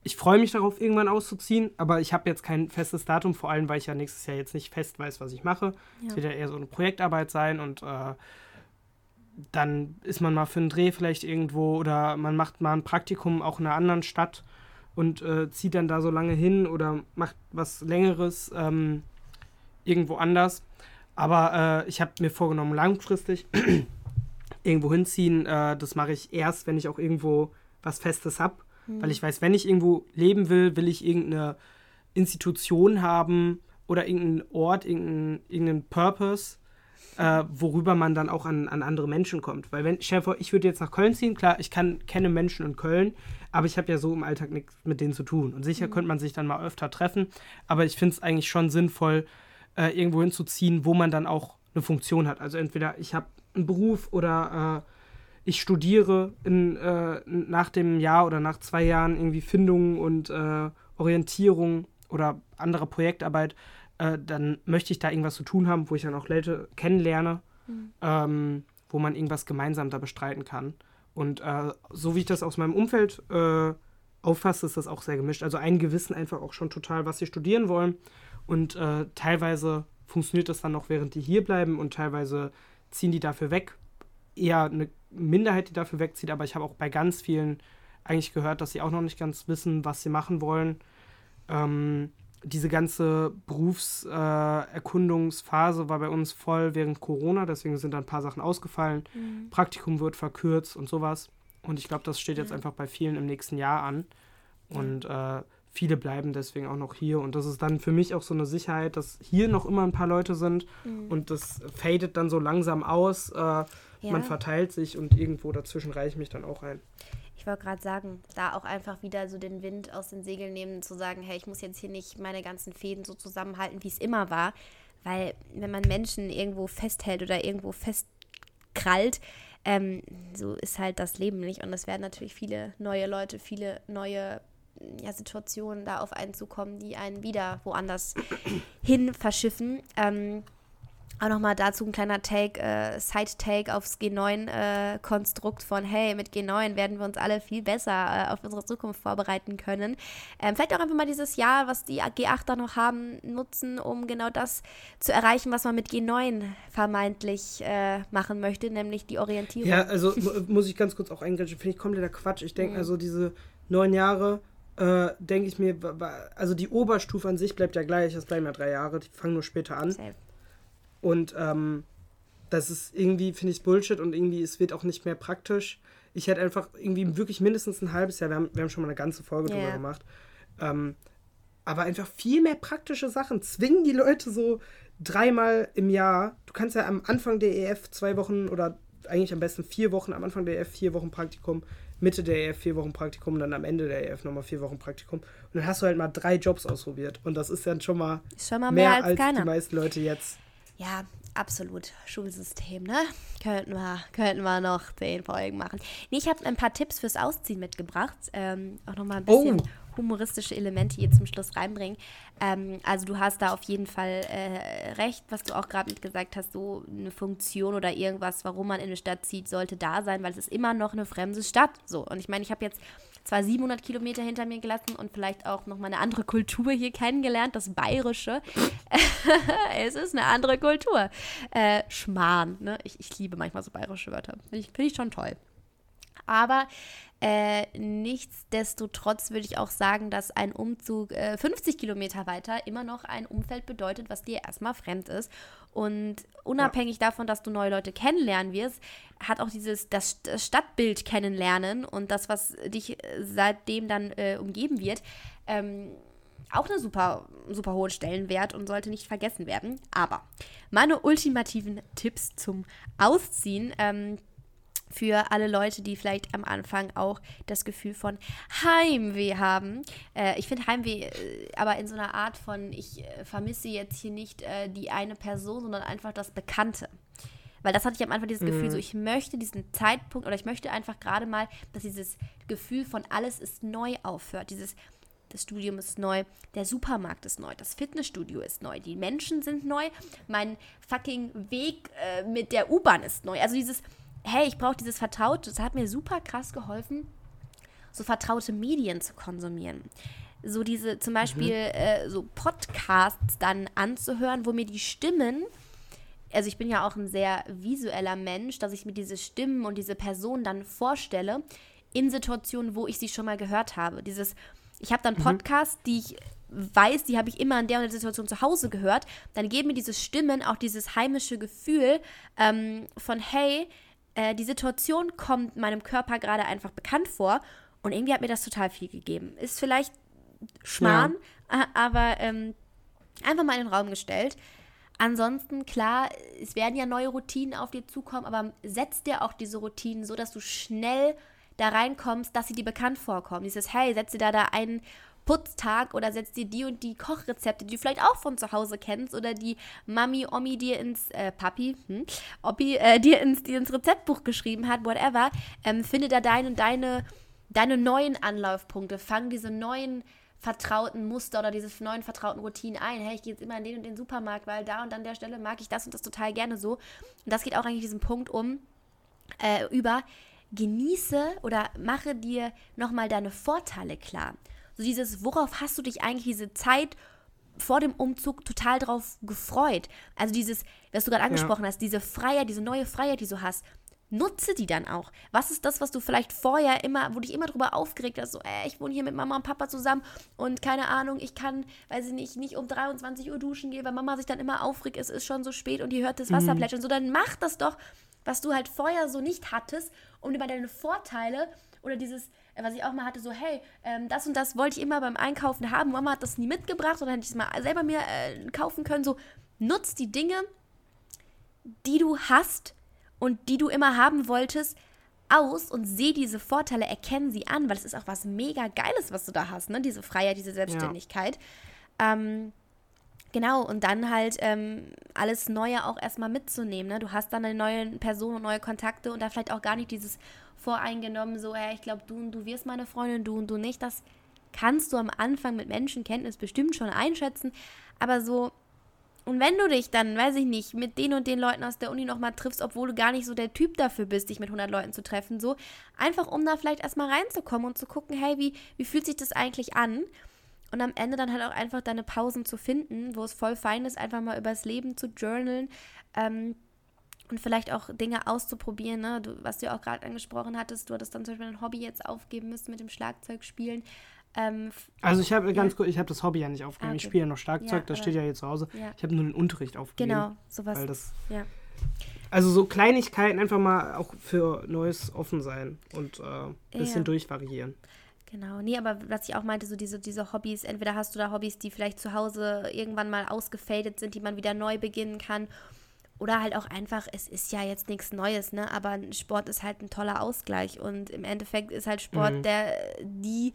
ich freue mich darauf, irgendwann auszuziehen, aber ich habe jetzt kein festes Datum, vor allem, weil ich ja nächstes Jahr jetzt nicht fest weiß, was ich mache. Es ja. wird ja eher so eine Projektarbeit sein und äh, dann ist man mal für einen Dreh vielleicht irgendwo oder man macht mal ein Praktikum auch in einer anderen Stadt und äh, zieht dann da so lange hin oder macht was Längeres ähm, irgendwo anders. Aber äh, ich habe mir vorgenommen, langfristig irgendwo hinziehen. Äh, das mache ich erst, wenn ich auch irgendwo was Festes habe. Mhm. Weil ich weiß, wenn ich irgendwo leben will, will ich irgendeine Institution haben oder irgendeinen Ort, irgendeinen, irgendeinen Purpose, äh, worüber man dann auch an, an andere Menschen kommt. Weil wenn, stell dir vor, ich würde jetzt nach Köln ziehen, klar, ich kann, kenne Menschen in Köln, aber ich habe ja so im Alltag nichts mit denen zu tun. Und sicher mhm. könnte man sich dann mal öfter treffen, aber ich finde es eigentlich schon sinnvoll, äh, irgendwo hinzuziehen, wo man dann auch eine Funktion hat. Also entweder ich habe einen Beruf oder äh, ich studiere in, äh, nach dem Jahr oder nach zwei Jahren irgendwie Findung und äh, Orientierung oder andere Projektarbeit, äh, dann möchte ich da irgendwas zu tun haben, wo ich dann auch Leute kennenlerne, mhm. ähm, wo man irgendwas gemeinsam da bestreiten kann. Und äh, so wie ich das aus meinem Umfeld äh, auffasse, ist das auch sehr gemischt. Also ein wissen einfach auch schon total, was sie studieren wollen. Und äh, teilweise funktioniert das dann noch, während die hier bleiben und teilweise ziehen die dafür weg. Eher eine Minderheit, die dafür wegzieht, aber ich habe auch bei ganz vielen eigentlich gehört, dass sie auch noch nicht ganz wissen, was sie machen wollen. Ähm, diese ganze Berufserkundungsphase äh, war bei uns voll während Corona, deswegen sind da ein paar Sachen ausgefallen. Mhm. Praktikum wird verkürzt und sowas. Und ich glaube, das steht jetzt ja. einfach bei vielen im nächsten Jahr an. Und äh, viele bleiben deswegen auch noch hier. Und das ist dann für mich auch so eine Sicherheit, dass hier noch immer ein paar Leute sind. Mhm. Und das fadet dann so langsam aus. Äh, ja. Man verteilt sich und irgendwo dazwischen reiche ich mich dann auch ein. Ich wollte gerade sagen, da auch einfach wieder so den Wind aus den Segeln nehmen, zu sagen, hey, ich muss jetzt hier nicht meine ganzen Fäden so zusammenhalten, wie es immer war. Weil wenn man Menschen irgendwo festhält oder irgendwo festkrallt, ähm, so ist halt das Leben nicht. Und es werden natürlich viele neue Leute, viele neue ja, Situationen da auf einen zukommen, die einen wieder woanders hin verschiffen. Ähm, auch nochmal dazu ein kleiner Take, äh, Side-Take aufs G9-Konstrukt äh, von, hey, mit G9 werden wir uns alle viel besser äh, auf unsere Zukunft vorbereiten können. Ähm, vielleicht auch einfach mal dieses Jahr, was die G8 da noch haben, nutzen, um genau das zu erreichen, was man mit G9 vermeintlich äh, machen möchte, nämlich die Orientierung. Ja, also muss ich ganz kurz auch eingreifen, finde ich kompletter Quatsch. Ich denke, mhm. also diese neun Jahre, äh, denke ich mir, also die Oberstufe an sich bleibt ja gleich, das bleiben ja drei Jahre, die fangen nur später an. Safe. Und ähm, das ist irgendwie, finde ich, Bullshit und irgendwie, es wird auch nicht mehr praktisch. Ich hätte einfach irgendwie wirklich mindestens ein halbes Jahr, wir haben, wir haben schon mal eine ganze Folge Ja. drüber gemacht, ähm, aber einfach viel mehr praktische Sachen. Zwingen die Leute so dreimal im Jahr. Du kannst ja am Anfang der EF zwei Wochen oder eigentlich am besten vier Wochen, am Anfang der EF vier Wochen Praktikum, Mitte der EF vier Wochen Praktikum dann am Ende der EF nochmal vier Wochen Praktikum. Und dann hast du halt mal drei Jobs ausprobiert. Und das ist dann schon mal, schon mal mehr, mehr als als keiner. die meisten Leute jetzt. Ja, absolut. Schulsystem, ne? Könnten wir, könnten wir noch zehn Folgen machen. Nee, ich habe ein paar Tipps fürs Ausziehen mitgebracht. Ähm, auch nochmal ein bisschen Oh. humoristische Elemente hier zum Schluss reinbringen. Ähm, also du hast da auf jeden Fall äh, recht, was du auch gerade gesagt hast, so eine Funktion oder irgendwas, warum man in eine Stadt zieht, sollte da sein, weil es ist immer noch eine fremde Stadt. So, und ich meine, ich habe jetzt zwar 700 Kilometer hinter mir gelassen und vielleicht auch nochmal eine andere Kultur hier kennengelernt, das Bayerische. es ist eine andere Kultur. Äh, Schmarrn, ne? Ich, ich liebe manchmal so bayerische Wörter. Finde ich, find ich schon toll. Aber äh, nichtsdestotrotz würde ich auch sagen, dass ein Umzug äh, 50 Kilometer weiter immer noch ein Umfeld bedeutet, was dir erstmal fremd ist. Und unabhängig davon, dass du neue Leute kennenlernen wirst, hat auch dieses das, das Stadtbild kennenlernen und das, was dich äh, seitdem dann äh, umgeben wird, ähm, auch einen super, super hohen Stellenwert und sollte nicht vergessen werden. Aber meine ultimativen Tipps zum Ausziehen ähm, für alle Leute, die vielleicht am Anfang auch das Gefühl von Heimweh haben. Äh, ich finde Heimweh äh, aber in so einer Art von, ich äh, vermisse jetzt hier nicht äh, die eine Person, sondern einfach das Bekannte. Weil das hatte ich am Anfang dieses Gefühl, so ich möchte diesen Zeitpunkt oder ich möchte einfach gerade mal, dass dieses Gefühl von alles ist neu aufhört. Dieses, das Studium ist neu, der Supermarkt ist neu, das Fitnessstudio ist neu, die Menschen sind neu, mein fucking Weg äh, mit der U-Bahn ist neu. Also dieses, hey, ich brauche dieses Vertraute, das hat mir super krass geholfen, so vertraute Medien zu konsumieren. So diese, zum Beispiel äh, so Podcasts dann anzuhören, wo mir die Stimmen also ich bin ja auch ein sehr visueller Mensch, dass ich mir diese Stimmen und diese Personen dann vorstelle in Situationen, wo ich sie schon mal gehört habe. Dieses, ich habe dann Podcasts, die ich weiß, die habe ich immer in der und der Situation zu Hause gehört. Dann geben mir diese Stimmen auch dieses heimische Gefühl ähm, von, hey, äh, die Situation kommt meinem Körper gerade einfach bekannt vor. Und irgendwie hat mir das total viel gegeben. Ist vielleicht Schmarrn, a- aber ähm, einfach mal in den Raum gestellt. Ansonsten, klar, es werden ja neue Routinen auf dir zukommen, aber setz dir auch diese Routinen so, dass du schnell da reinkommst, dass sie dir bekannt vorkommen. Dieses, hey, setz dir da da einen Putztag oder setz dir die und die Kochrezepte, die du vielleicht auch von zu Hause kennst oder die Mami, Omi dir ins, äh, Papi, hm, Oppi, äh, dir ins, dir ins Rezeptbuch geschrieben hat, whatever. Ähm, finde da deine, deine, deine neuen Anlaufpunkte, fang diese neuen vertrauten Muster oder diese neuen vertrauten Routinen ein. Hey, ich gehe jetzt immer in den und den Supermarkt, weil da und an der Stelle mag ich das und das total gerne so. Und das geht auch eigentlich diesen Punkt um, äh, über genieße oder mache dir nochmal deine Vorteile klar. So dieses, worauf hast du dich eigentlich diese Zeit vor dem Umzug total drauf gefreut? Also dieses, was du gerade angesprochen hast, diese Freiheit, diese neue Freiheit, die du hast, nutze die dann auch. Was ist das, was du vielleicht vorher immer, wo dich immer drüber aufgeregt hast, so, äh, ich wohne hier mit Mama und Papa zusammen und keine Ahnung, ich kann, weiß ich nicht, nicht um 23 Uhr duschen gehen, weil Mama sich dann immer aufregt, es ist schon so spät und die hört das Wasser plätschern. So, dann mach das doch, was du halt vorher so nicht hattest, um dir mal deine Vorteile oder dieses, was ich auch mal hatte, so, hey, ähm, das und das wollte ich immer beim Einkaufen haben, Mama hat das nie mitgebracht oder hätte ich es mal selber mir äh, kaufen können, so, nutz die Dinge, die du hast und die du immer haben wolltest, aus und seh diese Vorteile, erkenn sie an, weil es ist auch was mega Geiles, was du da hast, ne? Diese Freiheit, diese Selbstständigkeit. Ähm, genau, und dann halt ähm, alles Neue auch erstmal mitzunehmen. Ne? Du hast dann eine neue Person und neue Kontakte und da vielleicht auch gar nicht dieses voreingenommen, so, hey, ich glaube, du und du wirst meine Freundin, du und du nicht. Das kannst du am Anfang mit Menschenkenntnis bestimmt schon einschätzen, aber so, und wenn du dich dann, weiß ich nicht, mit den und den Leuten aus der Uni nochmal triffst, obwohl du gar nicht so der Typ dafür bist, dich mit 100 Leuten zu treffen, so, einfach um da vielleicht erstmal reinzukommen und zu gucken, hey, wie, wie fühlt sich das eigentlich an? Und am Ende dann halt auch einfach deine Pausen zu finden, wo es voll fein ist, einfach mal übers Leben zu journalen ähm, und vielleicht auch Dinge auszuprobieren, ne? du, was du ja auch gerade angesprochen hattest, du hattest dann zum Beispiel ein Hobby jetzt aufgeben müssen mit dem Schlagzeugspielen. Ähm, Also ich habe ganz Ja. kurz, ich habe das Hobby ja nicht aufgegeben. Ah, Ich okay. spiele ja noch Schlagzeug, Ja, das steht ja hier zu Hause. Ich habe nur den Unterricht aufgegeben. genau, sowas. Weil das. Also so Kleinigkeiten einfach mal auch für Neues offen sein und äh, ein bisschen Ja. durchvariieren. Genau, nee, aber was ich auch meinte, so diese, diese Hobbys, entweder hast du da Hobbys, die vielleicht zu Hause irgendwann mal ausgefadet sind, die man wieder neu beginnen kann. Oder halt auch einfach, es ist ja jetzt nichts Neues, ne? Aber Sport ist halt ein toller Ausgleich. Und im Endeffekt ist halt Sport Mhm. der die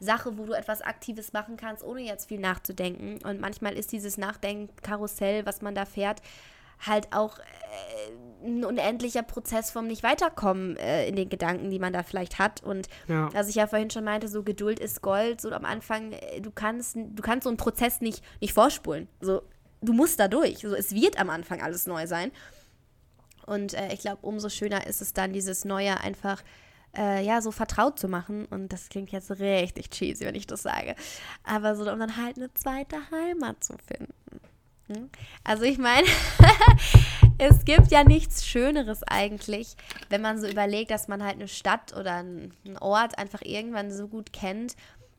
Sache, wo du etwas Aktives machen kannst, ohne jetzt viel nachzudenken. Und manchmal ist dieses Nachdenken-Karussell, was man da fährt, halt auch äh, ein unendlicher Prozess vom nicht weiterkommen äh, in den Gedanken, die man da vielleicht hat. Und Ja. was ich ja vorhin schon meinte, so Geduld ist Gold. So am Anfang, äh, du kannst, du kannst so einen Prozess nicht, nicht vorspulen. So, du musst da durch. So, es wird am Anfang alles neu sein. Und äh, ich glaube, umso schöner ist es dann, dieses Neue einfach äh, ja, so vertraut zu machen. Und das klingt jetzt richtig cheesy, wenn ich das sage. Aber so, um dann halt eine zweite Heimat zu finden. Hm? Also ich meine, es gibt ja nichts Schöneres eigentlich, wenn man so überlegt, dass man halt eine Stadt oder einen Ort einfach irgendwann so gut kennt,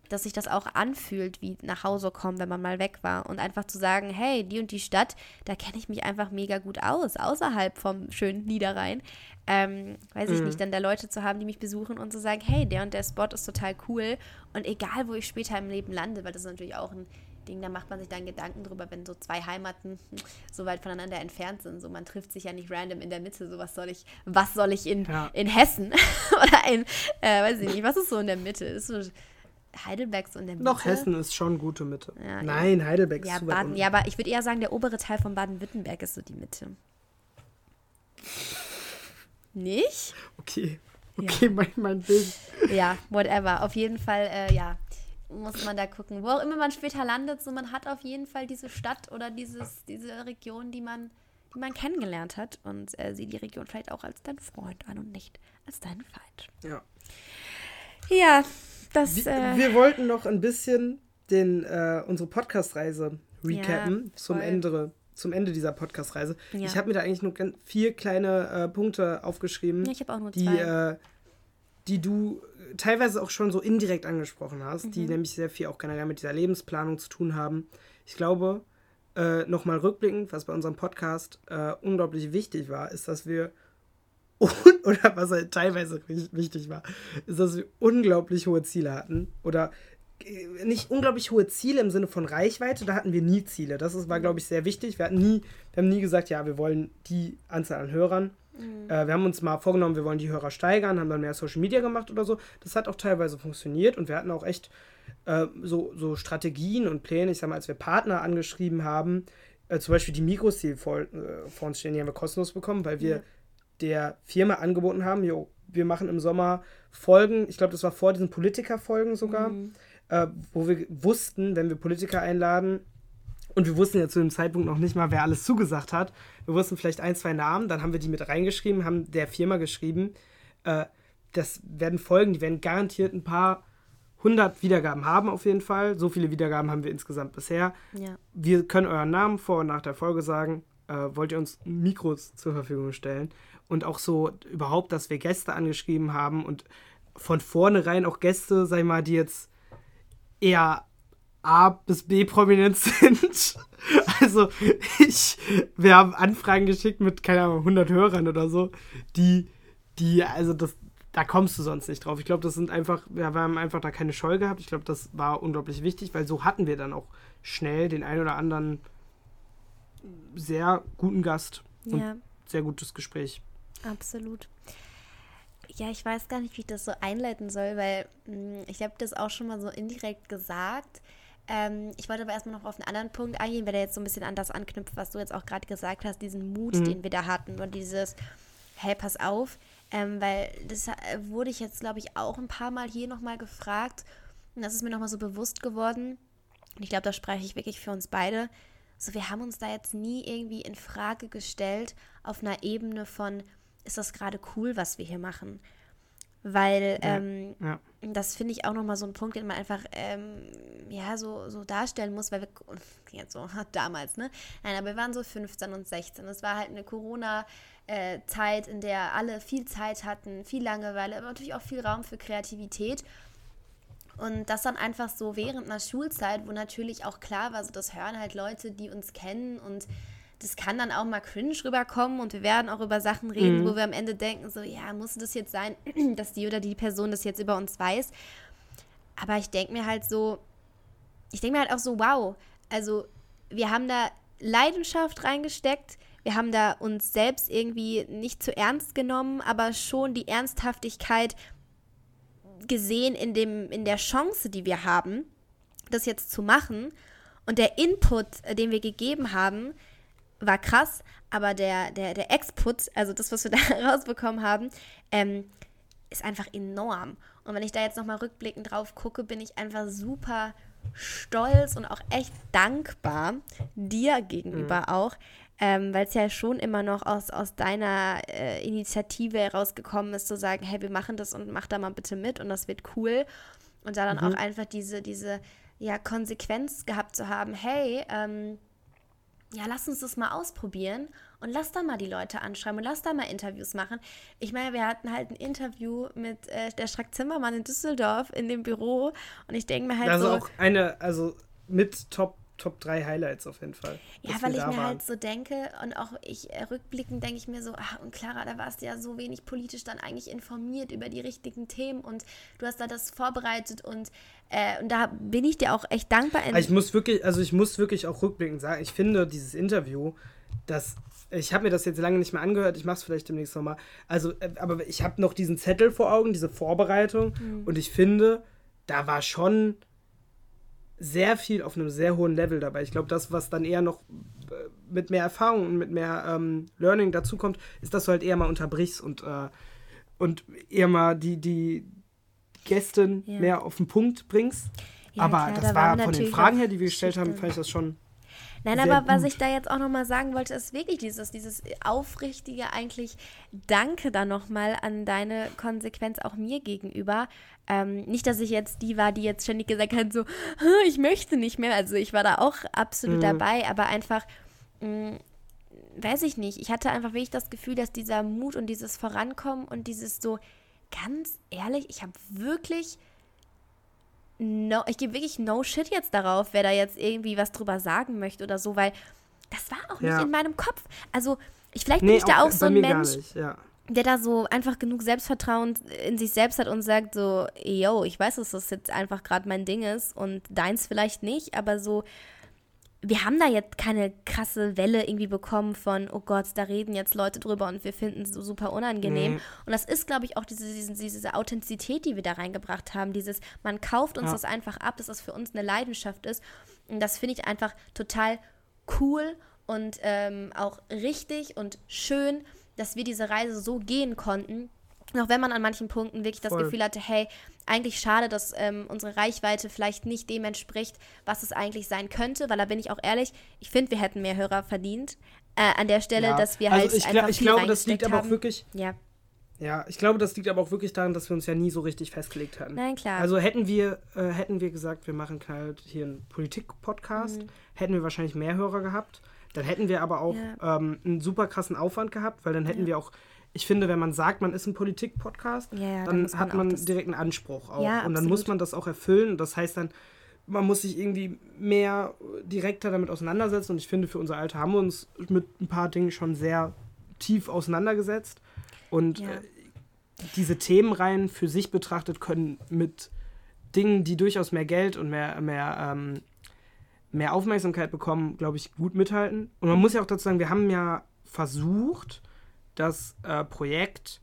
dass sich das auch anfühlt, wie nach Hause kommen, wenn man mal weg war. Und einfach zu sagen, hey, die und die Stadt, da kenne ich mich einfach mega gut aus, außerhalb vom schönen Niederrhein. Ähm, weiß ich nicht, dann da Leute zu haben, die mich besuchen und zu sagen, hey, der und der Spot ist total cool. Und egal, wo ich später im Leben lande, weil das ist natürlich auch ein Ding, da macht man sich dann Gedanken drüber, wenn so zwei Heimaten so weit voneinander entfernt sind. So, man trifft sich ja nicht random in der Mitte. So, was soll ich, was soll ich in, Ja. in Hessen oder in, äh, weiß ich nicht, was ist so in der Mitte? Ist so Heidelberg so in der Mitte? Noch Hessen ist schon gute Mitte. Ja, Nein, Heidelberg ist Ja, Baden, ja, aber ich würde eher sagen, der obere Teil von Baden-Württemberg ist so die Mitte. Nicht? Okay. Okay, mein, mein Bild. Ja, whatever. Auf jeden Fall, äh, ja, muss man da gucken. Wo auch immer man später landet, so man hat auf jeden Fall diese Stadt oder dieses, diese Region, die man, die man kennengelernt hat und äh, sieh die Region vielleicht auch als dein Freund an und nicht als deinen Feind. Ja. Ja, das, Wir, äh, wir wollten noch ein bisschen den, äh, unsere Podcast-Reise recappen Ja, zum. Ende, zum Ende dieser Podcast-Reise. Ja. Ich habe mir da eigentlich nur vier kleine äh, Punkte aufgeschrieben, Ja, ich auch nur die, zwei. äh, die du teilweise auch schon so indirekt angesprochen hast, Mhm. die nämlich sehr viel auch generell mit dieser Lebensplanung zu tun haben. Ich glaube, äh, nochmal rückblickend, was bei unserem Podcast äh, unglaublich wichtig war, ist, dass wir oder was halt teilweise wich- wichtig war, ist, dass wir unglaublich hohe Ziele hatten. Oder äh, nicht unglaublich hohe Ziele im Sinne von Reichweite, da hatten wir nie Ziele. Das ist, war, glaube ich, sehr wichtig. Wir hatten nie, wir haben nie gesagt, ja, wir wollen die Anzahl an Hörern. Äh, wir haben uns mal vorgenommen, wir wollen die Hörer steigern, haben dann mehr Social Media gemacht oder so. Das hat auch teilweise funktioniert und wir hatten auch echt äh, so, so Strategien und Pläne. Ich sag mal, als wir Partner angeschrieben haben, äh, zum Beispiel die Mikros, die vor, äh, vor uns stehen, die haben wir kostenlos bekommen, weil wir der Firma angeboten haben, jo, wir machen im Sommer Folgen, ich glaube, das war vor diesen Politiker-Folgen sogar, äh, wo wir wussten, wenn wir Politiker einladen, und wir wussten ja zu dem Zeitpunkt noch nicht mal, wer alles zugesagt hat. Wir wussten vielleicht ein, zwei Namen, dann haben wir die mit reingeschrieben, haben der Firma geschrieben, äh, das werden Folgen, die werden garantiert ein paar hundert Wiedergaben haben auf jeden Fall. So viele Wiedergaben haben wir insgesamt bisher. ja. Wir können euren Namen vor und nach der Folge sagen. Äh, wollt ihr uns Mikros zur Verfügung stellen? Und auch so überhaupt, dass wir Gäste angeschrieben haben und von vornherein auch Gäste, sag ich mal, die jetzt eher A bis B prominent sind. Also ich, wir haben Anfragen geschickt mit, keine Ahnung, 100 Hörern oder so, die, die, also das, da kommst du sonst nicht drauf. Ich glaube, das sind einfach, wir haben einfach da keine Scheu gehabt. Ich glaube, das war unglaublich wichtig, weil so hatten wir dann auch schnell den einen oder anderen sehr guten Gast und ja. sehr gutes Gespräch. Absolut. Ja, ich weiß gar nicht, wie ich das so einleiten soll, weil mh, ich habe das auch schon mal so indirekt gesagt. Ähm, ich wollte aber erstmal noch auf einen anderen Punkt eingehen, weil der jetzt so ein bisschen an das anknüpft, was du jetzt auch gerade gesagt hast, diesen Mut, den wir da hatten und dieses, hey, pass auf, ähm, weil das äh, wurde ich jetzt, glaube ich, auch ein paar Mal hier nochmal gefragt und das ist mir nochmal so bewusst geworden und ich glaube, da spreche ich wirklich für uns beide. So, wir haben uns da jetzt nie irgendwie in Frage gestellt auf einer Ebene von, ist das gerade cool, was wir hier machen? Weil ähm, Ja. das finde ich auch nochmal so ein Punkt, den man einfach ähm, ja so, so darstellen muss, weil wir jetzt so damals, ne? Nein, aber wir waren so 15 und 16. Es war halt eine Corona-Zeit, in der alle viel Zeit hatten, viel Langeweile, aber natürlich auch viel Raum für Kreativität. Und das dann einfach so während einer Schulzeit, wo natürlich auch klar war, so das hören halt Leute, die uns kennen und das kann dann auch mal cringe rüberkommen und wir werden auch über Sachen reden, Mhm. wo wir am Ende denken, so, ja, muss das jetzt sein, dass die oder die Person das jetzt über uns weiß. Aber ich denke mir halt so, ich denke mir halt auch so, wow, also wir haben da Leidenschaft reingesteckt, wir haben da uns selbst irgendwie nicht zu ernst genommen, aber schon die Ernsthaftigkeit gesehen in, dem, in der Chance, die wir haben, das jetzt zu machen. Und der Input, äh, den wir gegeben haben, war krass, aber der, der, der Exput, also das, was wir da rausbekommen haben, ähm, ist einfach enorm. Und wenn ich da jetzt nochmal rückblickend drauf gucke, bin ich einfach super stolz und auch echt dankbar dir gegenüber auch, ähm, weil es ja schon immer noch aus, aus deiner äh, Initiative herausgekommen ist, zu sagen, hey, wir machen das und mach da mal bitte mit und das wird cool. Und da dann auch einfach diese, diese ja, Konsequenz gehabt zu haben, hey, ähm, ja, lass uns das mal ausprobieren und lass da mal die Leute anschreiben und lass da mal Interviews machen. Ich meine, wir hatten halt ein Interview mit äh, der Strack Zimmermann in Düsseldorf in dem Büro und ich denke mir halt Also so, auch eine, also mit Top, Top 3 Highlights auf jeden Fall. ja, weil ich mir waren. halt so denke und auch ich äh, rückblickend denke ich mir so, ach und Clara, da warst du ja so wenig politisch dann eigentlich informiert über die richtigen Themen und du hast da das vorbereitet und, äh, und da bin ich dir auch echt dankbar. Aber ich muss wirklich, also ich muss wirklich auch rückblickend sagen, ich finde dieses Interview, das, ich habe mir das jetzt lange nicht mehr angehört, ich mache es vielleicht demnächst nochmal. Also, äh, aber ich habe noch diesen Zettel vor Augen, diese Vorbereitung Mhm. und ich finde, da war schon sehr viel auf einem sehr hohen Level dabei. Ich glaube, das, was dann eher noch äh, mit mehr Erfahrung und mit mehr ähm, Learning dazukommt, ist, dass du halt eher mal unterbrichst und, äh, und eher mal die, die Gästin Ja. mehr auf den Punkt bringst. Ja, aber klar, das da war von den Fragen her, die wir gestellt haben, fand ich das schon. Nein, aber was gut. ich da jetzt auch nochmal sagen wollte, ist wirklich dieses, dieses aufrichtige eigentlich Danke da nochmal an deine Konsequenz auch mir gegenüber. Ähm, nicht, dass ich jetzt die war, die jetzt ständig gesagt hat, so, "Hm, ich möchte nicht mehr. Also ich war da auch absolut dabei, aber einfach, mh, weiß ich nicht, ich hatte einfach wirklich das Gefühl, dass dieser Mut und dieses Vorankommen und dieses so, ganz ehrlich, ich habe wirklich no, ich gebe wirklich no shit jetzt darauf, wer da jetzt irgendwie was drüber sagen möchte oder so, weil das war auch nicht Ja. in meinem Kopf. Also, ich, vielleicht bin Nee, ich da auch so ein Mensch, nicht, ja. Der da so einfach genug Selbstvertrauen in sich selbst hat und sagt so, yo, ich weiß, dass das jetzt einfach gerade mein Ding ist und deins vielleicht nicht, aber so, wir haben da jetzt keine krasse Welle irgendwie bekommen von, oh Gott, da reden jetzt Leute drüber und wir finden es so super unangenehm. Nee. Und das ist, glaube ich, auch diese, diese, diese Authentizität, die wir da reingebracht haben. Dieses, man kauft uns Ja. das einfach ab, dass das für uns eine Leidenschaft ist. Und das finde ich einfach total cool und ähm, auch richtig und schön, dass wir diese Reise so gehen konnten. Auch wenn man an manchen Punkten wirklich das Voll. Gefühl hatte, hey, eigentlich schade, dass ähm, unsere Reichweite vielleicht nicht dem entspricht, was es eigentlich sein könnte, weil da bin ich auch ehrlich, ich finde, wir hätten mehr Hörer verdient. Äh, an der Stelle, ja. dass wir halt also ich, einfach ich viel glaube, das liegt reingesteckt aber auch haben. wirklich, Ja, ja, ich glaube, das liegt aber auch wirklich daran, dass wir uns ja nie so richtig festgelegt hatten. nein, klar. Also hätten wir, äh, hätten wir gesagt, wir machen halt hier einen Politik-Podcast, Mhm. hätten wir wahrscheinlich mehr Hörer gehabt. Dann hätten wir aber auch ähm, einen super krassen Aufwand gehabt, weil dann hätten wir auch, ich finde, wenn man sagt, man ist ein Politik-Podcast, Ja, ja, dann dann, man hat man direkt einen Anspruch auch. Ja, und dann absolut. muss man das auch erfüllen. Das heißt dann, man muss sich irgendwie mehr direkter damit auseinandersetzen. Und ich finde, für unser Alter haben wir uns mit ein paar Dingen schon sehr tief auseinandergesetzt. Und Ja. äh, diese Themenreihen für sich betrachtet können mit Dingen, die durchaus mehr Geld und mehr, mehr, ähm, mehr Aufmerksamkeit bekommen, glaube ich, gut mithalten. Und man muss ja auch dazu sagen, wir haben ja versucht, das äh, Projekt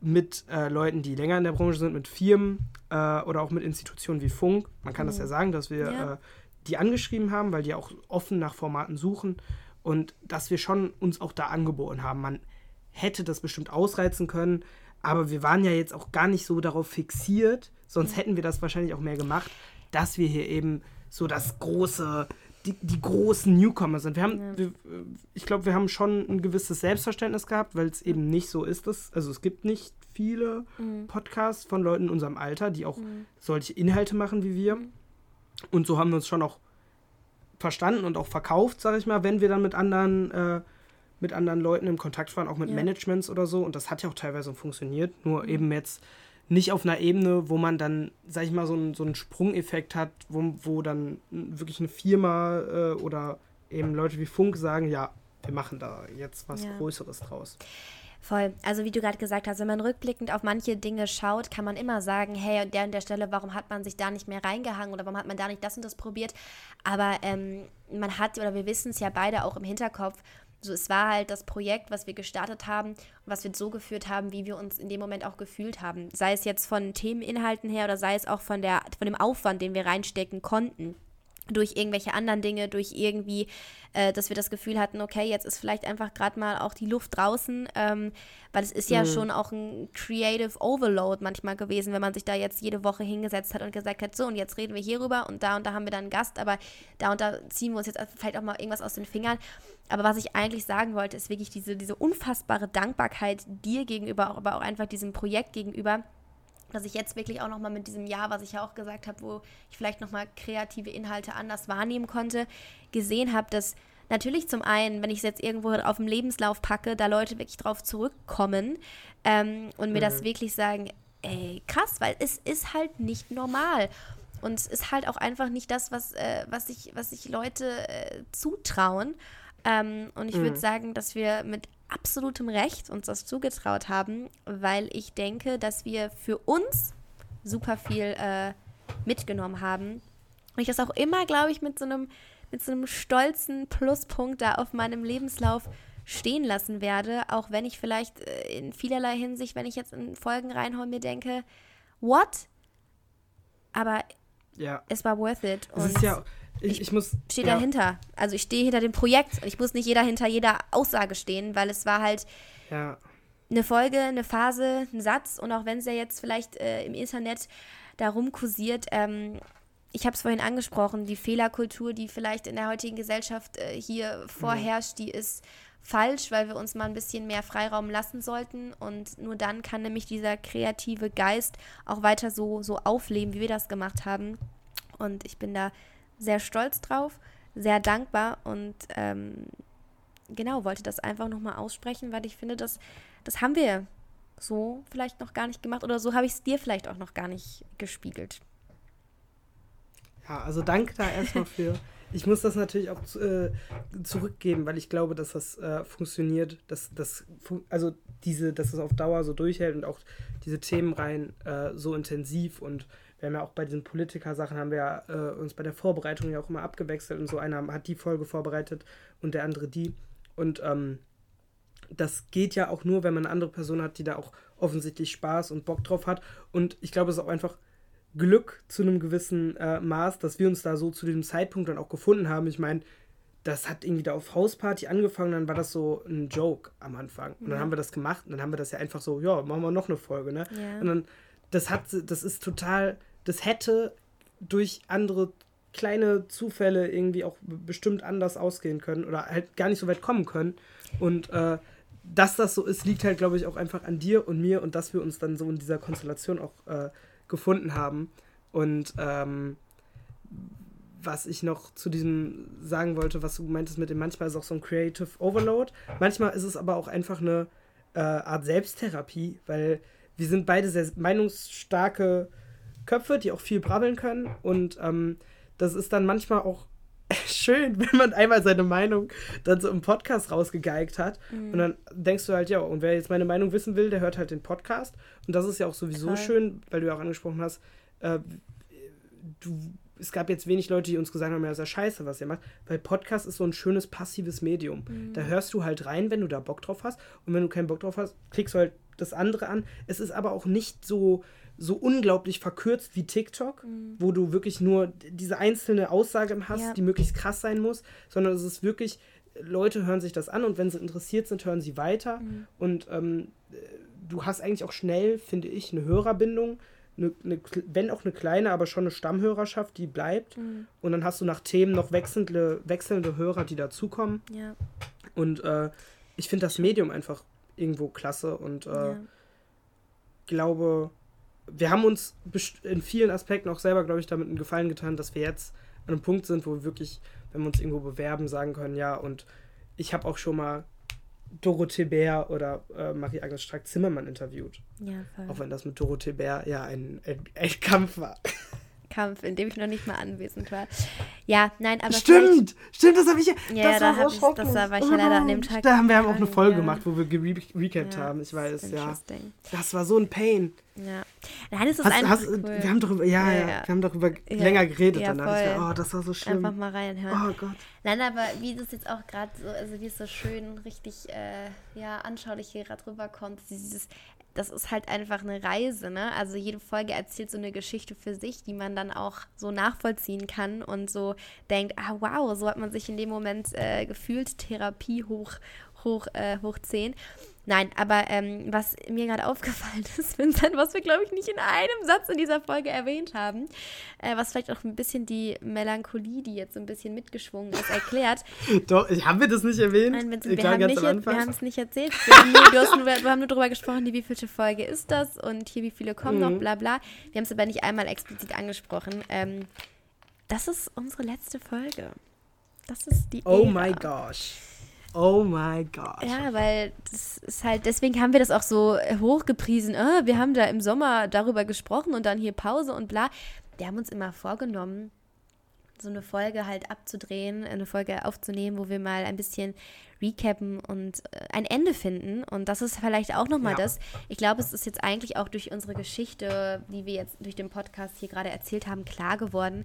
mit äh, Leuten, die länger in der Branche sind, mit Firmen äh, oder auch mit Institutionen wie Funk, man kann das ja sagen, dass wir Ja. äh, die angeschrieben haben, weil die auch offen nach Formaten suchen und dass wir schon uns auch da angeboten haben. Man hätte das bestimmt ausreizen können, aber wir waren ja jetzt auch gar nicht so darauf fixiert, sonst hätten wir das wahrscheinlich auch mehr gemacht, dass wir hier eben so das große, die, die großen Newcomer sind. Wir haben, wir, ich glaube, wir haben schon ein gewisses Selbstverständnis gehabt, weil es eben nicht so ist, dass, also es gibt nicht viele Podcasts von Leuten in unserem Alter, die auch solche Inhalte machen wie wir. Und so haben wir uns schon auch verstanden und auch verkauft, sage ich mal, wenn wir dann mit anderen, äh, mit anderen Leuten im Kontakt waren, auch mit Ja. Managements oder so. Und das hat ja auch teilweise funktioniert. Nur eben jetzt nicht auf einer Ebene, wo man dann, sag ich mal, so einen, so einen Sprungeffekt hat, wo, wo dann wirklich eine Firma äh, oder eben Leute wie Funk sagen, ja, wir machen da jetzt was ja. Größeres draus. Voll. Also wie du gerade gesagt hast, wenn man rückblickend auf manche Dinge schaut, kann man immer sagen, hey, an der und der Stelle, warum hat man sich da nicht mehr reingehangen oder warum hat man da nicht das und das probiert? Aber ähm, man hat, oder wir wissen es ja beide auch im Hinterkopf, so, es war halt das Projekt, was wir gestartet haben und was wir so geführt haben, wie wir uns in dem Moment auch gefühlt haben. Sei es jetzt von Themeninhalten her oder sei es auch von, der, von dem Aufwand, den wir reinstecken konnten durch irgendwelche anderen Dinge, durch irgendwie, äh, dass wir das Gefühl hatten, okay, jetzt ist vielleicht einfach gerade mal auch die Luft draußen, ähm, weil es ist ja mhm. schon auch ein Creative Overload manchmal gewesen, wenn man sich da jetzt jede Woche hingesetzt hat und gesagt hat, so und jetzt reden wir hierüber und da und da haben wir dann einen Gast, aber da und da ziehen wir uns jetzt vielleicht auch mal irgendwas aus den Fingern. Aber was ich eigentlich sagen wollte, ist wirklich diese, diese unfassbare Dankbarkeit dir gegenüber, aber auch einfach diesem Projekt gegenüber dass ich jetzt wirklich auch nochmal mit diesem Jahr, was ich ja auch gesagt habe, wo ich vielleicht nochmal kreative Inhalte anders wahrnehmen konnte, gesehen habe, dass natürlich zum einen, wenn ich es jetzt irgendwo auf dem Lebenslauf packe, da Leute wirklich drauf zurückkommen ähm, und mir mhm. das wirklich sagen, ey, krass, weil es ist halt nicht normal. Und es ist halt auch einfach nicht das, was, äh, was, sich, was sich Leute äh, zutrauen. Ähm, und ich mhm. würde sagen, dass wir mit absolutem Recht uns das zugetraut haben, weil ich denke, dass wir für uns super viel äh, mitgenommen haben. Und ich das auch immer, glaube ich, mit so einem mit so einem stolzen Pluspunkt da auf meinem Lebenslauf stehen lassen werde, auch wenn ich vielleicht äh, in vielerlei Hinsicht, wenn ich jetzt in Folgen reinhole, mir denke, what? Aber ja. es war worth it. Und es ist ja, ich, ich muss. Stehe ja. dahinter. Also ich stehe hinter dem Projekt. Ich muss nicht jeder hinter jeder Aussage stehen, weil es war halt ja. eine Folge, eine Phase, ein Satz. Und auch wenn es ja jetzt vielleicht äh, im Internet darum kursiert, ähm, ich habe es vorhin angesprochen, die Fehlerkultur, die vielleicht in der heutigen Gesellschaft äh, hier vorherrscht, die ist falsch, weil wir uns mal ein bisschen mehr Freiraum lassen sollten. Und nur dann kann nämlich dieser kreative Geist auch weiter so, so aufleben, wie wir das gemacht haben. Und ich bin da sehr stolz drauf, sehr dankbar und ähm, genau, wollte das einfach nochmal aussprechen, weil ich finde, dass, das haben wir so vielleicht noch gar nicht gemacht oder so habe ich es dir vielleicht auch noch gar nicht gespiegelt. Ja, also danke da erstmal für. Ich muss das natürlich auch äh, zurückgeben, weil ich glaube, dass das äh, funktioniert, dass das also diese, dass es auf Dauer so durchhält und auch diese Themenreihen äh, so intensiv und wir haben ja auch bei diesen Politiker-Sachen haben wir ja, äh, uns bei der Vorbereitung ja auch immer abgewechselt und so einer hat die Folge vorbereitet und der andere die. Und ähm, das geht ja auch nur, wenn man eine andere Person hat, die da auch offensichtlich Spaß und Bock drauf hat. Und ich glaube, es ist auch einfach Glück zu einem gewissen äh, Maß, dass wir uns da so zu diesem Zeitpunkt dann auch gefunden haben. Ich meine, das hat irgendwie da auf Hausparty angefangen, dann war das so ein Joke am Anfang. Und dann haben wir das gemacht und dann haben wir das ja einfach so, ja, machen wir noch eine Folge, ne? Ja. Und dann, das hat, das ist total das hätte durch andere kleine Zufälle irgendwie auch bestimmt anders ausgehen können oder halt gar nicht so weit kommen können. Und äh, dass das so ist, liegt halt, glaube ich, auch einfach an dir und mir und dass wir uns dann so in dieser Konstellation auch äh, gefunden haben. Und ähm, was ich noch zu diesem sagen wollte, was du meintest mit dem, manchmal ist auch so ein Creative Overload. Manchmal ist es aber auch einfach eine äh, Art Selbsttherapie, weil wir sind beide sehr meinungsstarke Köpfe, die auch viel brabbeln können. Und ähm, das ist dann manchmal auch schön, wenn man einmal seine Meinung dann so im Podcast rausgegeigt hat. Mhm. Und dann denkst du halt, ja, und wer jetzt meine Meinung wissen will, der hört halt den Podcast. Und das ist ja auch sowieso Toll. schön, weil du ja auch angesprochen hast, äh, du, es gab jetzt wenig Leute, die uns gesagt haben, ja, ist ja scheiße, was ihr macht. Weil Podcast ist so ein schönes passives Medium. Mhm. Da hörst du halt rein, wenn du da Bock drauf hast. Und wenn du keinen Bock drauf hast, klickst du halt das andere an. Es ist aber auch nicht so so unglaublich verkürzt wie TikTok, mhm. wo du wirklich nur diese einzelne Aussage hast, ja. die möglichst krass sein muss, sondern es ist wirklich, Leute hören sich das an und wenn sie interessiert sind, hören sie weiter. Mhm. Und ähm, du hast eigentlich auch schnell, finde ich, eine Hörerbindung. Eine, eine, wenn auch eine kleine, aber schon eine Stammhörerschaft, die bleibt. Mhm. Und dann hast du nach Themen noch wechselnde, wechselnde Hörer, die dazukommen. Ja. Und äh, ich finde das Medium einfach irgendwo klasse und äh, ja. glaube, wir haben uns in vielen Aspekten auch selber, glaube ich, damit einen Gefallen getan, dass wir jetzt an einem Punkt sind, wo wir wirklich, wenn wir uns irgendwo bewerben, sagen können, ja, und ich habe auch schon mal Dorothee Bär oder äh, Marie-Agnes Strack-Zimmermann interviewt. Ja, voll. Auch wenn das mit Dorothee Bär ja ein, ein, ein Kampf war. Kampf, in dem ich noch nicht mal anwesend war. Ja, nein, aber Stimmt, stimmt, das habe ich ja. Ja, das da war so ich- das war- war ich ja leider an dem Tag Da haben wir haben auch eine Folge ja. gemacht, wo wir gerecapt Ja, haben. Ich weiß, ja. Das war so ein Pain. Ja. Nein, es ist Hast, einfach hast, cool. Wir haben darüber, ja, ja, Ja, wir haben darüber länger geredet ja, danach. War, oh, das war so schlimm. Einfach mal reinhören. Oh Gott. Nein, aber wie das jetzt auch gerade so, also wie es so schön richtig äh, ja, anschaulich hier gerade rüberkommt, dieses, das ist halt einfach eine Reise, ne? Also jede Folge erzählt so eine Geschichte für sich, die man dann auch so nachvollziehen kann und so denkt, ah wow, so hat man sich in dem Moment äh, gefühlt, Therapie hoch, hoch, äh, hoch 10. Nein, aber ähm, was mir gerade aufgefallen ist, Vincent, was wir, glaube ich, nicht in einem Satz in dieser Folge erwähnt haben, äh, was vielleicht auch ein bisschen die Melancholie, die jetzt so ein bisschen mitgeschwungen ist, erklärt. Doch, haben wir das nicht erwähnt? Nein, Vincent, wir haben, nicht, wir haben es nicht erzählt. Wir haben, nur, wir haben nur darüber gesprochen, die wievielte Folge ist das und hier wie viele kommen Mhm. noch, bla bla. Wir haben es aber nicht einmal explizit angesprochen. Ähm, das ist unsere letzte Folge. Das ist die Oh Ära. my gosh. Oh my gosh. Ja, weil das ist halt, deswegen haben wir das auch so hochgepriesen. Ah, wir haben da im Sommer darüber gesprochen und dann hier Pause und bla. Wir haben uns immer vorgenommen, so eine Folge halt abzudrehen, eine Folge aufzunehmen, wo wir mal ein bisschen recappen und äh, ein Ende finden. Und das ist vielleicht auch nochmal Ja. das. Ich glaube, es ist jetzt eigentlich auch durch unsere Geschichte, die wir jetzt durch den Podcast hier gerade erzählt haben, klar geworden.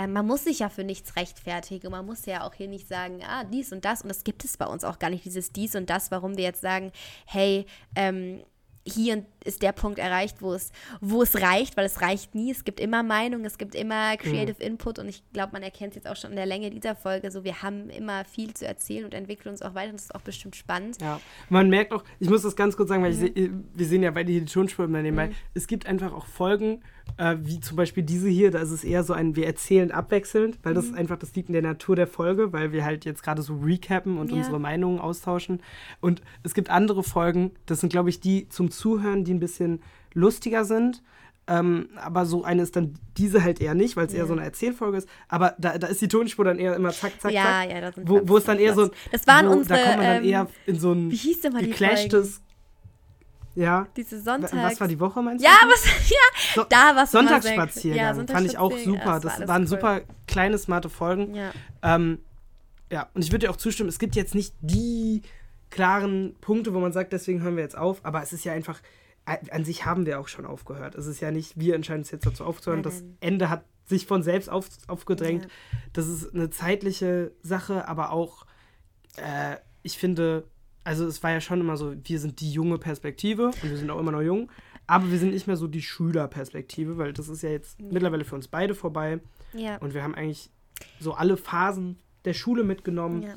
Äh, man muss sich ja für nichts rechtfertigen. Man muss ja auch hier nicht sagen, ah, dies und das. Und das gibt es bei uns auch gar nicht, dieses dies und das, warum wir jetzt sagen, hey, ähm, hier ist der Punkt erreicht, wo es, wo es reicht, weil es reicht nie. Es gibt immer Meinung, es gibt immer Creative Input und ich glaube, man erkennt es jetzt auch schon in der Länge dieser Folge. So, wir haben immer viel zu erzählen und entwickeln uns auch weiter und das ist auch bestimmt spannend. Ja, man merkt auch, ich muss das ganz kurz sagen, weil Mhm. ich wir sehen ja beide hier die Tonspur nebenbei. Es gibt einfach auch Folgen, äh, wie zum Beispiel diese hier, da ist es eher so ein, wir erzählen abwechselnd, weil Mhm. das einfach, das liegt in der Natur der Folge, weil wir halt jetzt gerade so recappen und Ja. unsere Meinungen austauschen. Und es gibt andere Folgen, das sind, glaube ich, die zum Zuhören, die ein bisschen lustiger sind. Ähm, aber so eine ist dann diese halt eher nicht, weil es eher so eine Erzählfolge ist. Aber da, da ist die Tonspur dann eher immer zack, zack, Ja, zack. ja, wo, wo es dann eher so ein. Das waren wo, unsere, Da kommt man dann ähm, eher in so ein Wie hieß denn mal die Folge? geclashtes. Ja. Diese Sonntags. Was war die Woche, meinst Ja, du? was, ja, So- da was Sonntagsspaziergang. Ja, Fand ich auch super. Ja, das alles waren cool. super kleine, smarte Folgen. Ja. Ähm, ja, und ich würde dir auch zustimmen, es gibt jetzt nicht die klaren Punkte, wo man sagt, deswegen hören wir jetzt auf, aber es ist ja einfach, an sich haben wir auch schon aufgehört. Es ist ja nicht, wir entscheiden uns jetzt dazu aufzuhören. Nein, Das. Ende hat sich von selbst auf, aufgedrängt. Ja. Das ist eine zeitliche Sache, aber auch, äh, ich finde, also es war ja schon immer so, wir sind die junge Perspektive und wir sind auch immer noch jung, aber wir sind nicht mehr so die Schülerperspektive, weil das ist ja jetzt mittlerweile für uns beide vorbei. Ja. Und wir haben eigentlich so alle Phasen der Schule mitgenommen. ja.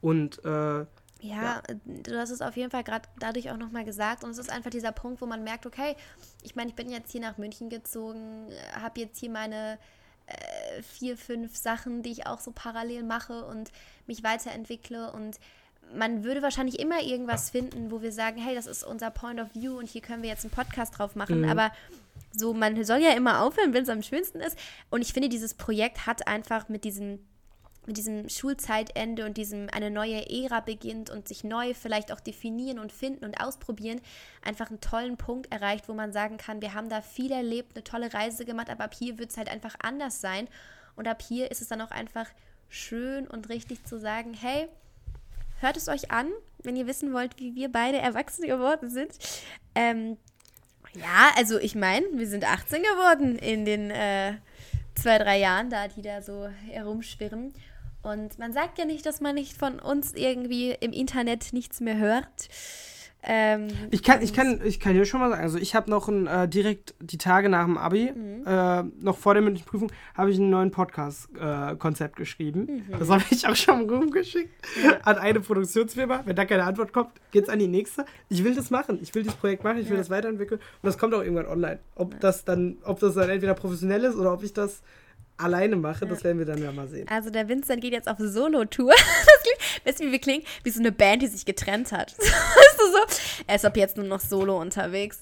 Und äh, Ja, du hast es auf jeden Fall gerade dadurch auch nochmal gesagt. Und es ist einfach dieser Punkt, wo man merkt, okay, ich meine, ich bin jetzt hier nach München gezogen, habe jetzt hier meine äh, vier, fünf Sachen, die ich auch so parallel mache und mich weiterentwickle. Und man würde wahrscheinlich immer irgendwas finden, wo wir sagen, hey, das ist unser Point of View und hier können wir jetzt einen Podcast drauf machen. Aber so, man soll ja immer aufhören, wenn es am schönsten ist. Und ich finde, dieses Projekt hat einfach mit diesem mit diesem Schulzeitende und diesem eine neue Ära beginnt und sich neu vielleicht auch definieren und finden und ausprobieren, einfach einen tollen Punkt erreicht, wo man sagen kann, wir haben da viel erlebt, eine tolle Reise gemacht, aber ab hier wird es halt einfach anders sein. Und ab hier ist es dann auch einfach schön und richtig zu sagen, hey, hört es euch an, wenn ihr wissen wollt, wie wir beide erwachsen geworden sind. Ähm, ja, also ich meine, wir sind 18 geworden in den äh, zwei, drei Jahren, da die da so herumschwirren. Und man sagt ja nicht, dass man nicht von uns irgendwie im Internet nichts mehr hört. Ähm, ich kann, ich kann, ich kann dir schon mal sagen, also ich habe noch ein, äh, direkt die Tage nach dem Abi, Mhm. äh, noch vor der mündlichen Prüfung, habe ich einen neuen Podcast-Konzept geschrieben. Mhm. Das habe ich auch schon rumgeschickt an eine Produktionsfirma. Wenn da keine Antwort kommt, geht's an die nächste. Ich will das machen. Ich will dieses Projekt machen, ich will Ja. das weiterentwickeln. Und das kommt auch irgendwann online. Ob das dann, ob das dann entweder professionell ist oder ob ich das alleine mache, das werden wir dann ja mal sehen. Also der Vincent geht jetzt auf Solo-Tour. Weißt du, wie wir klingen? Wie so eine Band, die sich getrennt hat. So? Er ist ab jetzt nur noch solo unterwegs.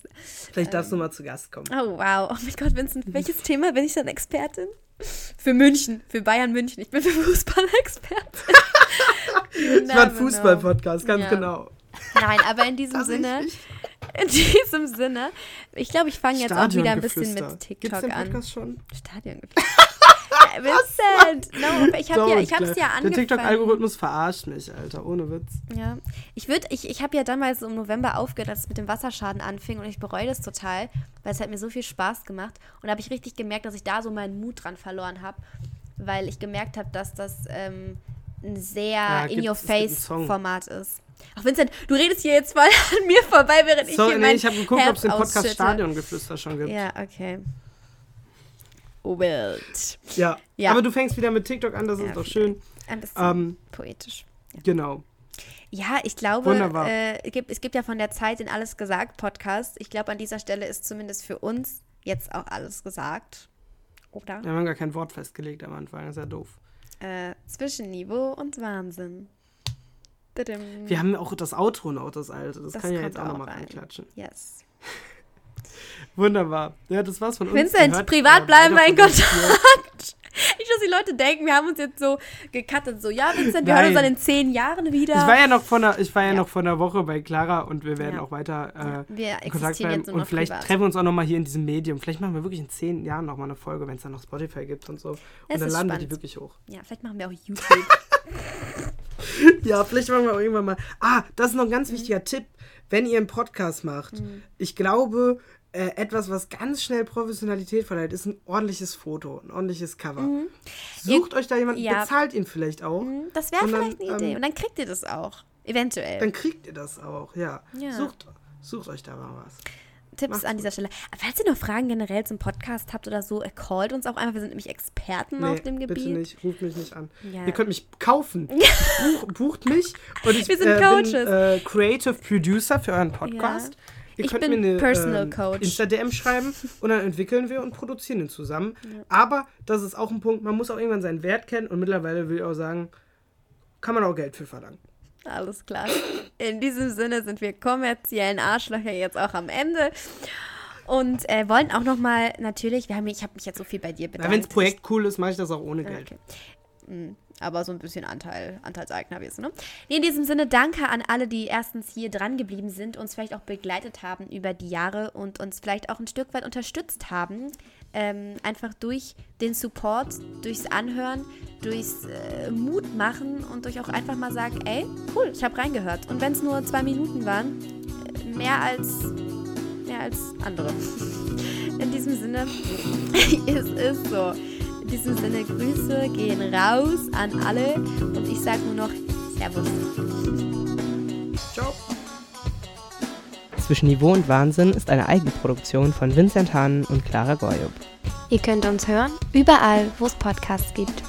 Vielleicht darfst du mal zu Gast kommen. Oh wow. Oh mein Gott, Vincent, welches Thema bin ich dann Expertin? Für München, für Bayern München. Ich bin für Fußball-Expertin. Ich war ein Fußball-Podcast, ganz Ja. genau. Nein, aber in diesem Sinne. In diesem Sinne, ich glaube, ich fange jetzt auch wieder ein bisschen mit TikTok Gibt's den an. Podcast schon? Stadiongeflüster. Vincent! No, ich habe ja, ich hab's ja angefangen. Der TikTok-Algorithmus verarscht mich, Alter, ohne Witz. Ja, ich würde, ich, ich habe ja damals im November aufgehört, als es mit dem Wasserschaden anfing und ich bereue das total, weil es hat mir so viel Spaß gemacht und da habe ich richtig gemerkt, dass ich da so meinen Mut dran verloren habe, weil ich gemerkt habe, dass das ähm, ein sehr Ja, in-your-face-Format ist. Ach, Vincent, du redest hier jetzt voll an mir vorbei, während ich So, hier nee, mein ich habe geguckt, ob es den Podcast. Stadiongeflüster schon gibt. Ja, okay. Wild. Ja. Ja. Aber du fängst wieder mit TikTok an, das Ja, ist doch schön. Ein bisschen Ähm, poetisch. genau. Ja, ich glaube, äh, es gibt- es gibt ja von der Zeit in Alles gesagt Podcast. Ich glaube, an dieser Stelle ist zumindest für uns jetzt auch alles gesagt. Oder? Wir haben gar kein Wort festgelegt am Anfang, das ist ja doof. Äh, zwischen Niveau und Wahnsinn. Wir haben auch das Outro noch, das alte. Das, Das kann ich ja jetzt auch nochmal rein. reinklatschen. Yes. Wunderbar. Ja, das war's von uns. Vincent, privat bleiben wir in von. Kontakt. Nicht, dass die Leute denken, wir haben uns jetzt so gecuttet. So, ja, Vincent, wir hören uns Nein. dann in zehn Jahren wieder. Ich war ja noch vor einer, ich war ja, Ja. noch vor einer Woche bei Clara und wir werden Ja. auch weiter äh, wir in Kontakt existieren bleiben. Und vielleicht privat. treffen wir uns auch nochmal hier in diesem Medium. Vielleicht machen wir wirklich in zehn Jahren nochmal eine Folge, wenn es dann noch Spotify gibt und so. Es und dann laden wir die spannend. wirklich hoch. Ja, vielleicht machen wir auch YouTube. Ja, vielleicht machen wir auch irgendwann mal. Ah, das ist noch ein Mhm. ganz wichtiger Tipp, wenn ihr einen Podcast macht. Ich glaube, äh, etwas, was ganz schnell Professionalität verleiht, ist ein ordentliches Foto, ein ordentliches Cover. Sucht euch da jemanden, Mhm. Ja. bezahlt ihn vielleicht auch. Hm, das wäre vielleicht eine Idee. ähm, Und dann kriegt ihr das auch. Eventuell. Dann kriegt ihr das auch, ja. Ja. Sucht, sucht euch da mal was. Tipps macht's an dieser Stelle. Falls ihr noch Fragen generell zum Podcast habt oder so, äh, callt uns auch einfach. Wir sind nämlich Experten auf dem Gebiet. bitte nicht, ruft mich nicht an. Ja. Ihr könnt mich kaufen. Buch, bucht mich und ich Wir sind äh, Coaches. bin äh, Creative Producer für euren Podcast. Ihr Ich könnt bin mir eine Personal ähm, Coach. Insta-DM schreiben und dann entwickeln wir und produzieren den zusammen. Aber das ist auch ein Punkt, man muss auch irgendwann seinen Wert kennen und mittlerweile will ich auch sagen, kann man auch Geld für verlangen. Alles klar. In diesem Sinne sind wir kommerziellen Arschlöcher jetzt auch am Ende. Und äh, wollen auch nochmal, natürlich, wir haben, ich habe mich jetzt so viel bei dir bedankt. Wenn das Projekt cool ist, mache ich das auch ohne Ah, Geld. Okay. Aber so ein bisschen Anteil, Anteilseigner wirst ne? In diesem Sinne, danke an alle, die erstens hier dran geblieben sind, uns vielleicht auch begleitet haben über die Jahre und uns vielleicht auch ein Stück weit unterstützt haben. Ähm, einfach durch den Support, durchs Anhören, durchs äh, Mut machen und durch auch einfach mal sagen, ey, cool, ich habe reingehört. Und wenn es nur zwei Minuten waren, äh, mehr als, mehr als andere. In diesem Sinne, es ist so. In diesem Sinne, Grüße gehen raus an alle und ich sage nur noch Servus. Ciao. Zwischen Niveau und Wahnsinn ist eine Eigenproduktion von Vincent Hahn und Clara Goyub. Ihr könnt uns hören, überall, wo es Podcasts gibt.